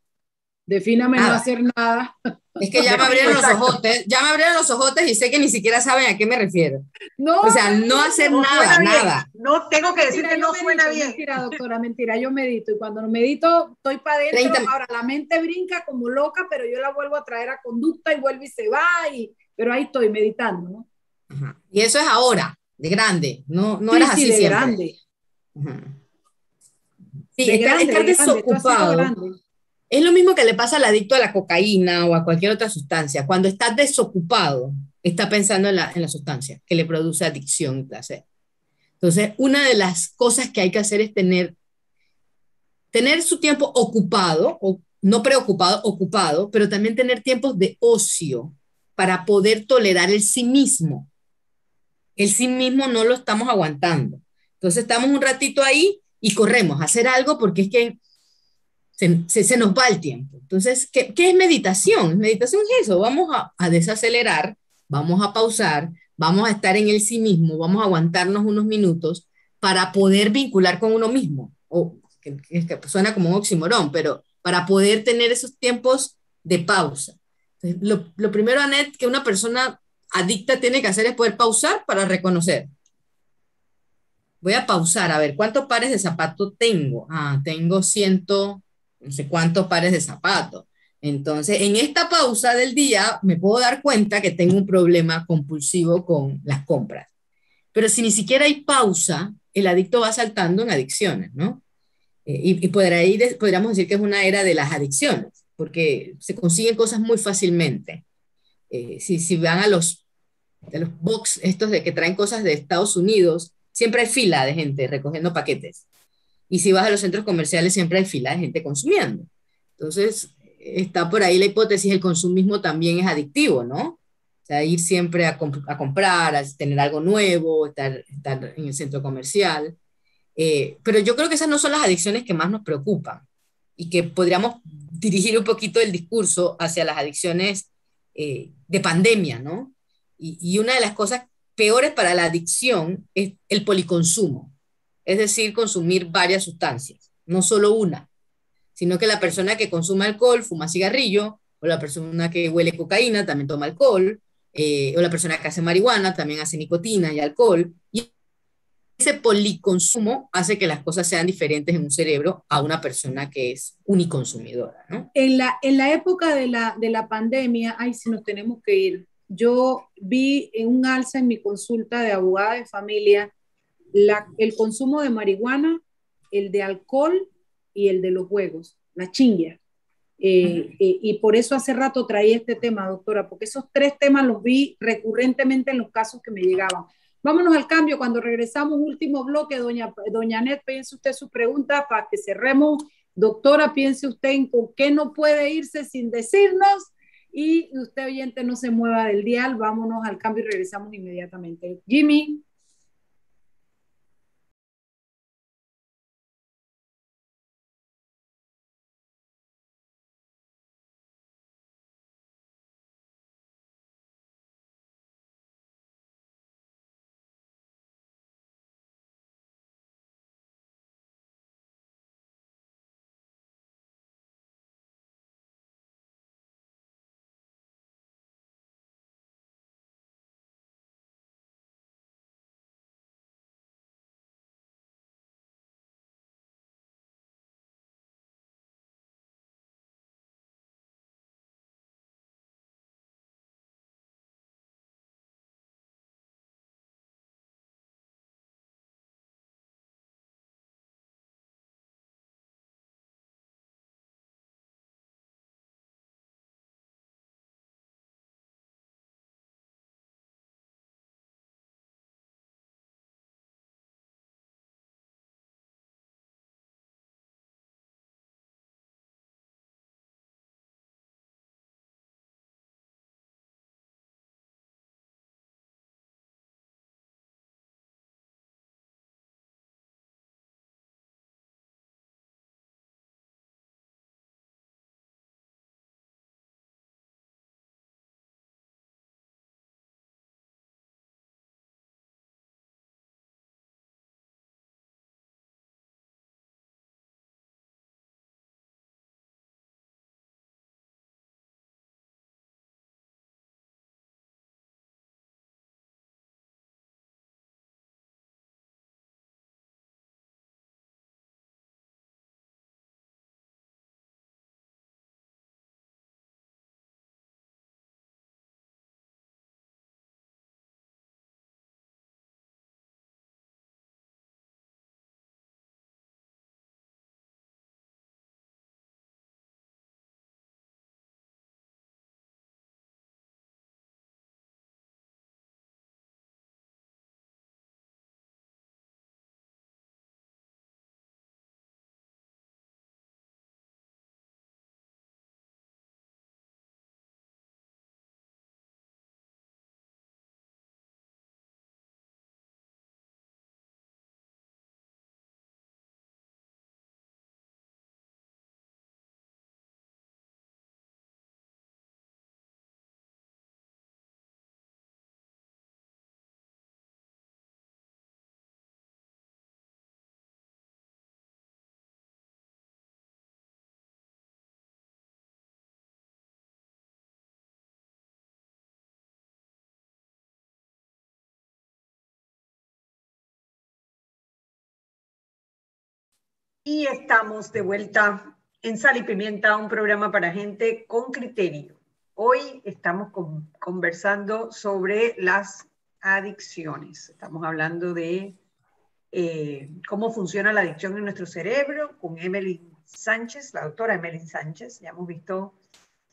Defíname no hacer nada. Es que ya me abrieron los ojotes, ya me abrieron los ojotes y sé que ni siquiera saben a qué me refiero. No, o sea, no hacer nada, nada. No tengo que decir que no suena bien. Mentira, doctora, mentira, yo medito y cuando medito estoy para adentro. Ahora la mente brinca como loca, pero yo la vuelvo a traer a conducta y vuelve y se va, y, pero ahí estoy meditando, ¿no? Y eso es ahora, de grande, no, no eras así de siempre. grande. Sí, de estar, grande, desocupado. Es lo mismo que le pasa al adicto a la cocaína o a cualquier otra sustancia. Cuando está desocupado, está pensando en la, en la sustancia que le produce adicción y placer. Entonces, una de las cosas que hay que hacer es tener, tener su tiempo ocupado, o no preocupado, ocupado, pero también tener tiempos de ocio para poder tolerar el sí mismo. El sí mismo no lo estamos aguantando. Entonces estamos un ratito ahí y corremos a hacer algo porque es que se, nos va el tiempo. Entonces, ¿qué, ¿qué, es meditación? Meditación es eso, vamos a, desacelerar, vamos a pausar, vamos a estar en el sí mismo, vamos a aguantarnos unos minutos para poder vincular con uno mismo. O, suena como un pero para poder tener esos tiempos de pausa. lo, lo primero, Anet, que una persona adicta tiene que hacer es poder pausar para reconocer. Voy a pausar, a ver, ¿cuántos pares de zapatos tengo? Ah, tengo ciento, no sé cuántos pares de zapatos. Entonces, en esta pausa del día me puedo dar cuenta que tengo un problema compulsivo con las compras. Pero si ni siquiera hay pausa, el adicto va saltando en adicciones, ¿no? Eh, y, podríamos decir que es una era de las adicciones, porque se consiguen cosas muy fácilmente. Eh, si, van a los, de los box, estos de que traen cosas de Estados Unidos, siempre hay fila de gente recogiendo paquetes. Y si vas a los centros comerciales, siempre hay fila de gente consumiendo. Entonces, está por ahí la hipótesis, el consumismo también es adictivo, ¿no? O sea, ir siempre a, comprar, a tener algo nuevo, estar, estar en el centro comercial. Eh, pero yo creo que esas no son las adicciones que más nos preocupan y que podríamos dirigir un poquito el discurso hacia las adicciones eh, de pandemia, ¿no? Y, y, una de las cosas peores para la adicción es el policonsumo es decir, consumir varias sustancias, no solo una, sino que la persona que consume alcohol fuma cigarrillo, o la persona que huele cocaína también toma alcohol, eh, o la persona que hace marihuana también hace nicotina y alcohol. Y ese policonsumo hace que las cosas sean diferentes en un cerebro a una persona que es uniconsumidora. En, la, en la época de la, de la pandemia, ay, si nos tenemos que ir, yo vi un alza en mi consulta de abogada de familia el consumo de marihuana, el de alcohol y el de los juegos, la chingia. Eh, eh, y por eso hace rato traí este tema, doctora, porque esos tres temas los vi recurrentemente en los casos que me llegaban. Vámonos al cambio. Cuando regresamos, último bloque, doña, doña Net, piense usted sus preguntas para que cerremos. Doctora, piense usted en con qué no puede irse sin decirnos. Y usted oyente no se mueva del dial, vámonos al cambio y regresamos inmediatamente. Jimmy. Y estamos de vuelta en Sal y Pimienta, un programa para gente con criterio. Hoy estamos conversando sobre las adicciones. Estamos hablando de eh, cómo funciona la adicción en nuestro cerebro con Emily Sánchez, la doctora Emily Sánchez. Ya hemos visto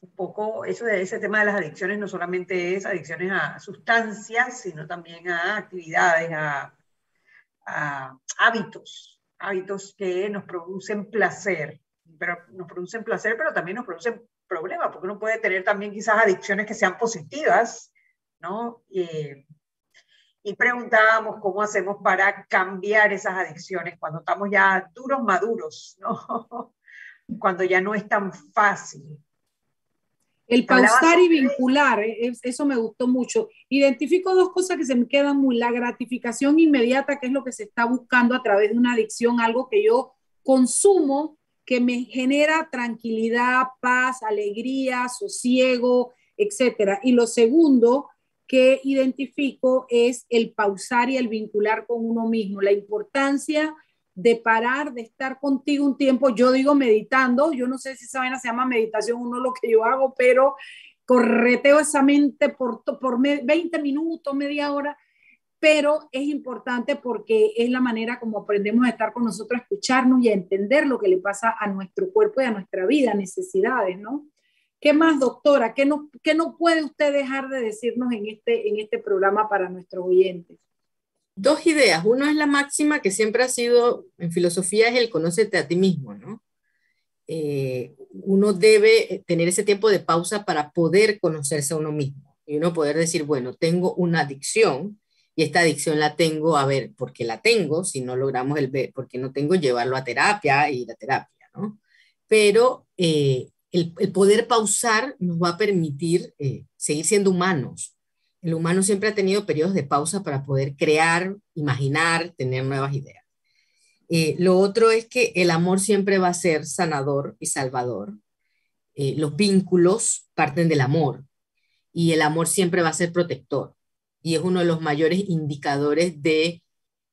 un poco eso de ese tema de las adicciones, no solamente es adicciones a sustancias, sino también a actividades, a hábitos hábitos que nos producen placer, pero nos producen placer, pero también nos producen problemas, porque uno puede tener también quizás adicciones que sean positivas, ¿no? Y, preguntábamos cómo hacemos para cambiar esas adicciones cuando estamos ya duros, maduros, ¿no? <laughs> Cuando ya no es tan fácil. El pausar y vincular, eh, eso me gustó mucho. Identifico dos cosas que se me quedan muy, la gratificación inmediata, que es lo que se está buscando a través de una adicción, algo que yo consumo, que me genera tranquilidad, paz, alegría, sosiego, etcétera. Y lo segundo que identifico es el pausar y el vincular con uno mismo, la importancia de parar, de estar contigo un tiempo. Yo digo meditando, yo no sé si esa vaina se llama meditación o no lo que yo hago, pero correteo esa mente por, por 20 minutos, media hora, pero es importante porque es la manera como aprendemos a estar con nosotros, a escucharnos y a entender lo que le pasa a nuestro cuerpo y a nuestra vida, necesidades, ¿no? ¿Qué más, doctora? ¿Qué no, qué no puede usted dejar de decirnos en este, en este programa para nuestros oyentes? Dos ideas. Uno es la máxima que siempre ha sido en filosofía, es el conócete a ti mismo, eh, uno debe tener ese tiempo de pausa para poder conocerse a uno mismo y uno poder decir, bueno, tengo una adicción y esta adicción la tengo, a ver, ¿por qué la tengo? Si no logramos el ver, porque no tengo llevarlo a terapia y la terapia. Pero eh, el, poder pausar nos va a permitir eh, seguir siendo humanos. El humano siempre ha tenido periodos de pausa para poder crear, imaginar, tener nuevas ideas. Eh, lo otro es que el amor siempre va a ser sanador y salvador. Eh, los vínculos parten del amor y el amor siempre va a ser protector y es uno de los mayores indicadores de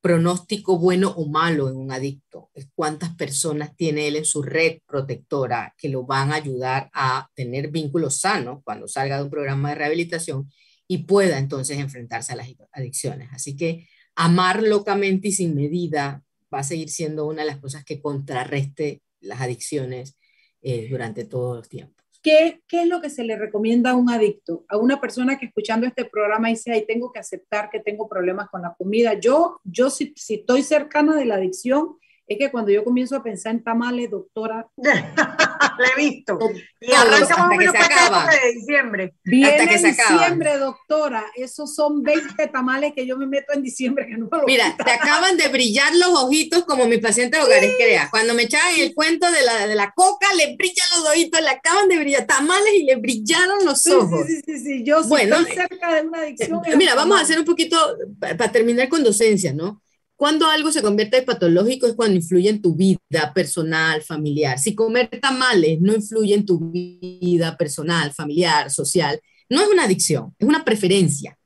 pronóstico bueno o malo en un adicto. Es cuántas personas tiene él en su red protectora que lo van a ayudar a tener vínculos sanos cuando salga de un programa de rehabilitación y pueda entonces enfrentarse a las adicciones. Así que amar locamente y sin medida va a seguir siendo una de las cosas que contrarreste las adicciones eh, durante todos los tiempos. ¿Qué, ¿Qué, es lo que se le recomienda a un adicto? A una persona que escuchando este programa dice, ay, tengo que aceptar que tengo problemas con la comida. Yo, yo si, si estoy cercana de la adicción, es que cuando yo comienzo a pensar en tamales, doctora. <laughs> La he visto. Y arrancamos acaba. de diciembre. Viene hasta que se diciembre, doctora. Esos son 20 tamales que yo me meto en diciembre que no Mira, te acaban de brillar los ojitos como mi paciente hogares crea. Cuando me echaban el cuento de la, de la coca, le brillan los ojitos, le acaban de brillar tamales y le brillaron los ojos. Sí, sí, sí, sí. Yo bueno, estoy cerca de una adicción. Mira, vamos a hacer un poquito, para terminar con docencia, ¿no? Cuando algo se convierte en patológico es cuando influye en tu vida personal, familiar. Si comer tamales no influye en tu vida personal, familiar, social, no es una adicción, es una preferencia.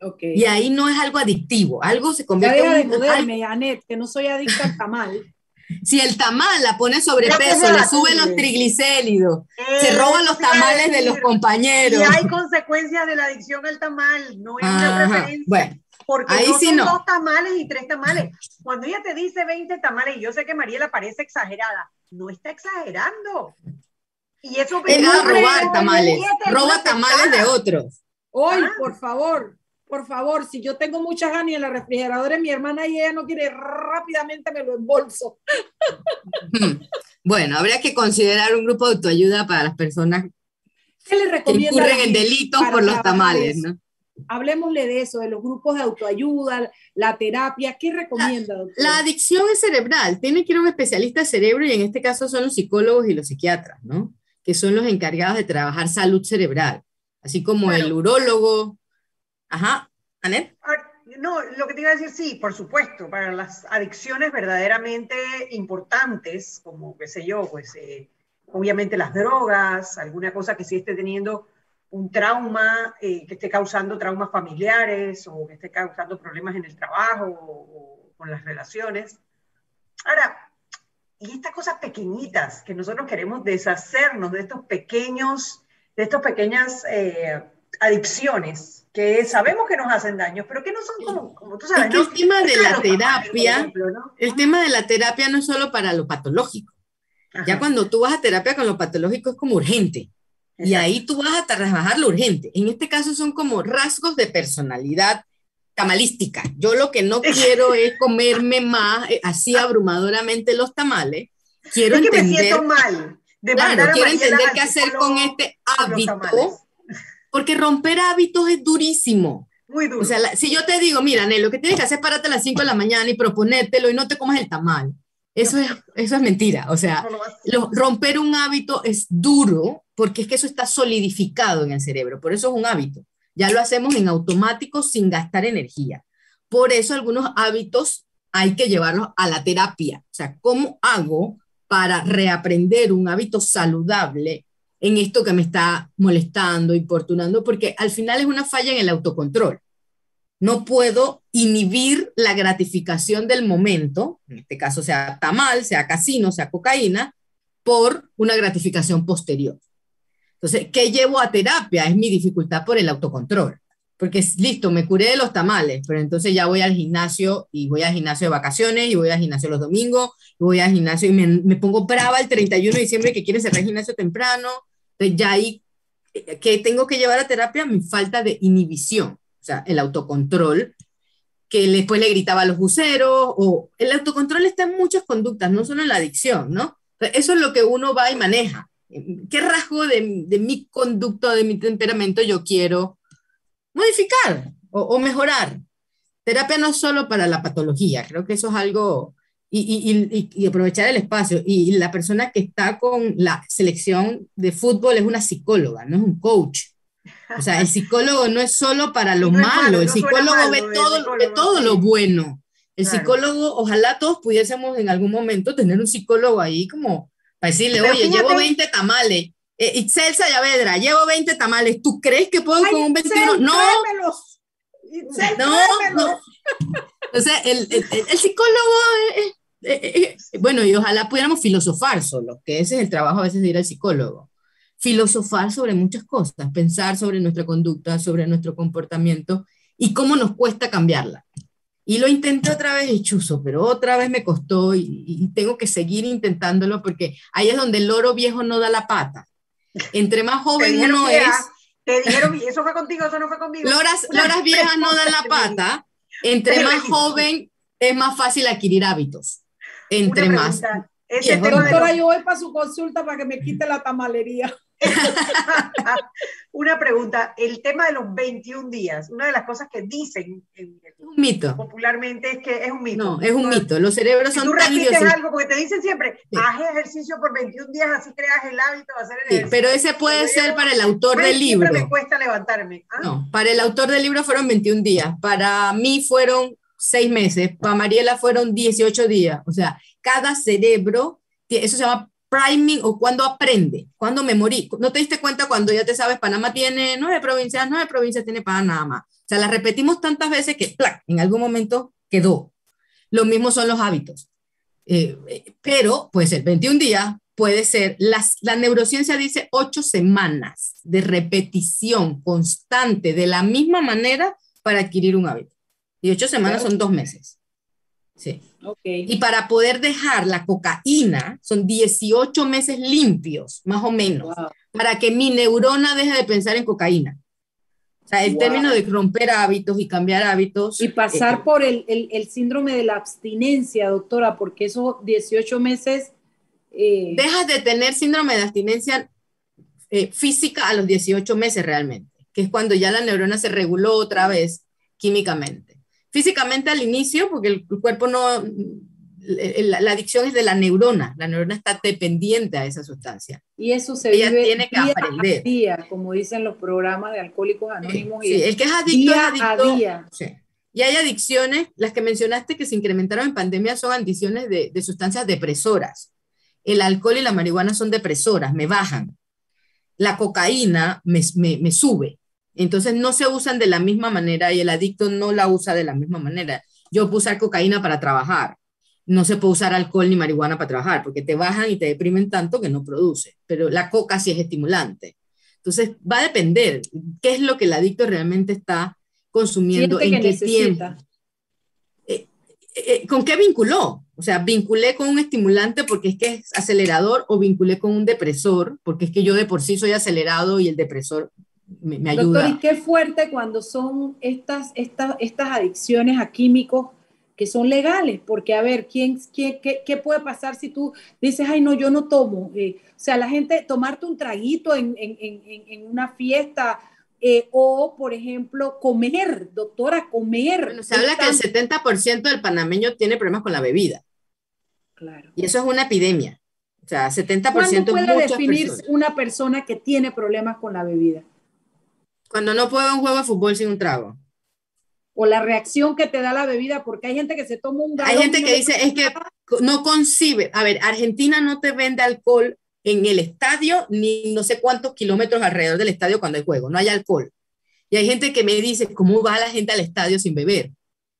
Okay. Y ahí no es algo adictivo, algo se convierte en... de Anet, que no soy adicta al tamal. <laughs> Si el tamal la pone sobrepeso, le sube los triglicéridos, se roban los tamales de los compañeros. Y hay consecuencias de la adicción al tamal, no es una preferencia. Bueno, porque Ahí no son dos tamales y tres tamales. <laughs> Cuando ella te dice 20 tamales, y yo sé que Mariela parece exagerada, no está exagerando. Y eso es robar tamales, roba tamales de otros. Hoy, ah. por favor, por favor, si yo tengo muchas ganas en la refrigeradora, mi hermana y ella no quiere, rápidamente me lo embolso. Bueno, habría que considerar un grupo de autoayuda para las personas ¿Qué le que incurren en delitos por los tamales, ¿no? Hablemosle de eso, de los grupos de autoayuda, la terapia. ¿Qué recomienda, doctor? La adicción es cerebral. Tiene que ir a un especialista de cerebro y en este caso son los psicólogos y los psiquiatras, ¿no? Que son los encargados de trabajar salud cerebral, así como el urólogo. Ajá, Anet. Ah, no, lo que te iba a decir, sí, por supuesto, para las adicciones verdaderamente importantes, como, qué sé yo, pues eh, obviamente las drogas, alguna cosa que sí esté teniendo un trauma eh, que esté causando traumas familiares o que esté causando problemas en el trabajo o, con las relaciones. Ahora, y estas cosas pequeñitas que nosotros queremos deshacernos de estos pequeños, de estas pequeñas eh, adicciones que sabemos que nos hacen daño, pero que no son como, como tú sabes. el tema de la terapia, el tema de la terapia no es solo para lo patológico. Ya cuando tú vas a terapia con lo patológico es como urgente. Y ahí tú vas a trabajar lo urgente. En este caso son como rasgos de personalidad tamalística. Yo lo que no <laughs> quiero es comerme más eh, así abrumadoramente los tamales. Quiero es que entender, me siento mal. claro, quiero entender qué hacer con este hábito. Porque romper hábitos es durísimo. Muy duro. O sea, si yo te digo, mira, Nel, lo que tienes que hacer es pararte a las 5 de la mañana y proponértelo y no te comas el tamal. Eso es, eso es mentira. O sea, romper un hábito es duro porque es que eso está solidificado en el cerebro. Por eso es un hábito. Ya lo hacemos en automático sin gastar energía. Por eso algunos hábitos hay que llevarlos a la terapia. O sea, ¿cómo hago para reaprender un hábito saludable en esto que me está molestando, importunando? Porque al final es una falla en el autocontrol no puedo inhibir la gratificación del momento, en este caso sea tamal, sea casino, sea cocaína, por una gratificación posterior. Entonces, ¿qué llevo a terapia? Es mi dificultad por el autocontrol. Porque listo, me curé de los tamales, pero entonces ya voy al gimnasio y voy al gimnasio de vacaciones y voy al gimnasio los domingos, y voy al gimnasio y me, pongo brava el 31 de diciembre que quiere cerrar el gimnasio temprano. Entonces ya ahí, eh, ¿qué tengo que llevar a terapia? Mi falta de inhibición o sea, el autocontrol, que después le gritaba a los buceros, o el autocontrol está en muchas conductas, no solo en la adicción, ¿no? Eso es lo que uno va y maneja. ¿Qué rasgo de, de mi conducto, de mi temperamento yo quiero modificar o, mejorar? Terapia no solo para la patología, creo que eso es algo, y, y, aprovechar el espacio. Y la persona que está con la selección de fútbol es una psicóloga, no es un coach. O sea, el psicólogo no es solo para lo malo, el psicólogo ve todo, ve todo lo bueno. El psicólogo, ojalá todos pudiésemos en algún momento tener un psicólogo ahí como para decirle, oye, llevo 20 tamales. Eh, Itzel Sayavedra, llevo 20 tamales. ¿Tú crees que puedo con un 21? No. no, no. O sea, el, el, el psicólogo, eh, eh, bueno, y ojalá pudiéramos filosofar solo, que ese es el trabajo a veces de ir al psicólogo. Filosofar sobre muchas cosas, pensar sobre nuestra conducta, sobre nuestro comportamiento y cómo nos cuesta cambiarla. Y lo intenté otra vez y chuzo, pero otra vez me costó y, tengo que seguir intentándolo porque ahí es donde el loro viejo no da la pata. Entre más joven uno es... Te dijeron, eso fue contigo, eso no fue conmigo. Loras, loras viejas no dan la pata. Entre más joven es más fácil adquirir hábitos. Entre más. doctora, yo voy para su consulta para que me quite la tamalería. <laughs> una pregunta, el tema de los 21 días, una de las cosas que dicen un mito. popularmente es que es un mito. No, es un mito. Los cerebros son tú repites algo porque te dicen siempre, haz ejercicio por 21 días, así creas el hábito de hacer el ejercicio. pero ese puede ser para el autor del libro. Siempre me cuesta levantarme. ¿ah? No, para el autor del libro fueron 21 días, para mí fueron 6 meses, para Mariela fueron 18 días. O sea, cada cerebro, eso se llama priming o cuando aprende, cuando memorí. ¿No te diste cuenta cuando ya te sabes, Panamá tiene nueve provincias, nueve provincias tiene Panamá? O sea, las repetimos tantas veces que ¡plac! en algún momento quedó. Lo mismo son los hábitos. Eh, pero puede ser 21 días, puede ser, las, la neurociencia dice ocho semanas de repetición constante de la misma manera para adquirir un hábito. Y ocho semanas son dos meses. Sí. Y para poder dejar la cocaína, son 18 meses limpios, más o menos, para que mi neurona deje de pensar en cocaína. O sea, el término de romper hábitos y cambiar hábitos. Y pasar eh, por el, el, el, síndrome de la abstinencia, doctora, porque esos 18 meses... Eh, Dejas de tener síndrome de abstinencia eh, física a los 18 meses realmente, que es cuando ya la neurona se reguló otra vez químicamente físicamente al inicio, porque el, cuerpo no, la, adicción es de la neurona, la neurona está dependiente a esa sustancia. Y eso se Ella vive tiene que día aprender. A día, como dicen los programas de alcohólicos anónimos. Sí, el que es adicto día es adicto. A día. Sí. Y hay adicciones, las que mencionaste que se incrementaron en pandemia son adicciones de, de sustancias depresoras. El alcohol y la marihuana son depresoras, me bajan. La cocaína me, me, me sube. Entonces no se usan de la misma manera y el adicto no la usa de la misma manera. Yo puedo usar cocaína para trabajar, no se puede usar alcohol ni marihuana para trabajar porque te bajan y te deprimen tanto que no produce, pero la coca sí es estimulante. Entonces va a depender qué es lo que el adicto realmente está consumiendo, en qué tiempo. Eh, eh, ¿Con qué vinculó? O sea, vinculé con un estimulante porque es que es acelerador o vinculé con un depresor porque es que yo de por sí soy acelerado y el depresor me, ayuda. Doctor, y qué fuerte cuando son estas, estas, estas adicciones a químicos que son legales, porque a ver, ¿quién, qué, qué, puede pasar si tú dices, ay, no, yo no tomo? Eh, o sea, la gente, tomarte un traguito en, en, en, en una fiesta eh, o, por ejemplo, comer, doctora, comer. Bueno, se habla que el 70% del panameño tiene problemas con la bebida. Claro. Y eso es una epidemia. O sea, 70% ¿Cuándo puede definir una persona que tiene problemas con la bebida? Cuando no puedo un juego de fútbol sin un trago. O la reacción que te da la bebida, porque hay gente que se toma un Hay gente que dice, es que no concibe. A ver, Argentina no te vende alcohol en el estadio ni no sé cuántos kilómetros alrededor del estadio cuando hay juego, no hay alcohol. Y hay gente que me dice, ¿cómo va la gente al estadio sin beber?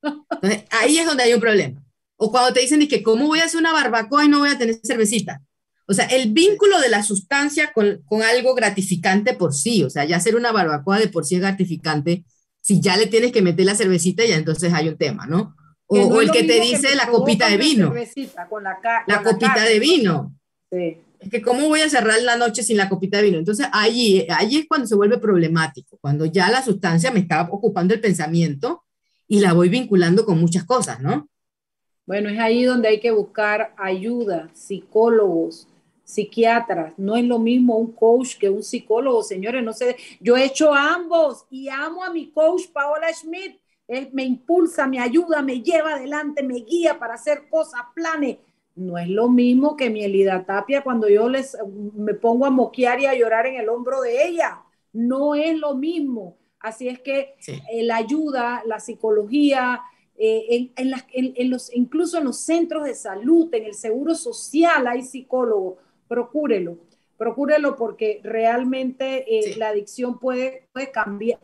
Entonces, ahí es donde hay un problema. O cuando te dicen, que ¿cómo voy a hacer una barbacoa y no voy a tener cervecita? O sea, el vínculo de la sustancia con, con, algo gratificante por sí, o sea, ya hacer una barbacoa de por sí es gratificante, si ya le tienes que meter la cervecita, ya entonces hay un tema, ¿no? O, el que te dice la copita de vino. La, copita de vino. Sí. Es que cómo voy a cerrar la noche sin la copita de vino. Entonces allí, allí es cuando se vuelve problemático, cuando ya la sustancia me está ocupando el pensamiento y la voy vinculando con muchas cosas, ¿no? Bueno, es ahí donde hay que buscar ayuda, psicólogos, psiquiatras. No es lo mismo un coach que un psicólogo, señores. No sé, yo he hecho ambos y amo a mi coach Paola Schmidt. Él me impulsa, me ayuda, me lleva adelante, me guía para hacer cosas, planes. No es lo mismo que mi Elida Tapia cuando yo les me pongo a moquear y a llorar en el hombro de ella. No es lo mismo. Así es que eh, la ayuda, la psicología, eh, en, los, incluso en los centros de salud, en el seguro social hay psicólogos, procúrelo, procúrelo porque realmente eh, la adicción puede, puede cambiar,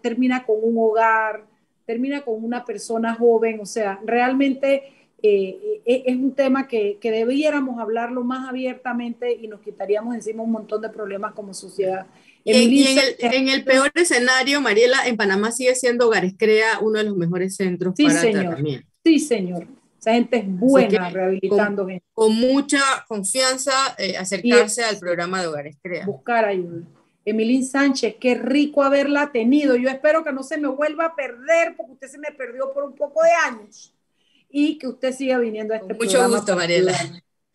termina con un hogar, termina con una persona joven, o sea, realmente es un tema que, que, debiéramos hablarlo más abiertamente y nos quitaríamos encima un montón de problemas como sociedad. Y, en, el, peor escenario, Mariela, en Panamá sigue siendo Hogares Crea uno de los mejores centros sí, para señor. Sí, señor. Esa gente es buena rehabilitando con, gente. Con mucha confianza eh, acercarse al programa de Hogares Crea. Buscar ayuda. Emilín Sánchez, qué rico haberla tenido. Yo espero que no se me vuelva a perder porque usted se me perdió por un poco de años y que usted siga viniendo a este con Mucho gusto, Mariela.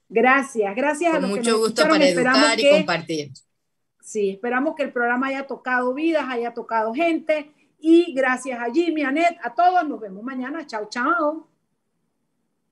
Gracias, gracias a los mucho que nos gusto para educar y compartir. Sí, esperamos que el programa haya tocado vidas, haya tocado gente. Y gracias a Jimmy, a Net, a todos. Nos vemos mañana. Chao, chao.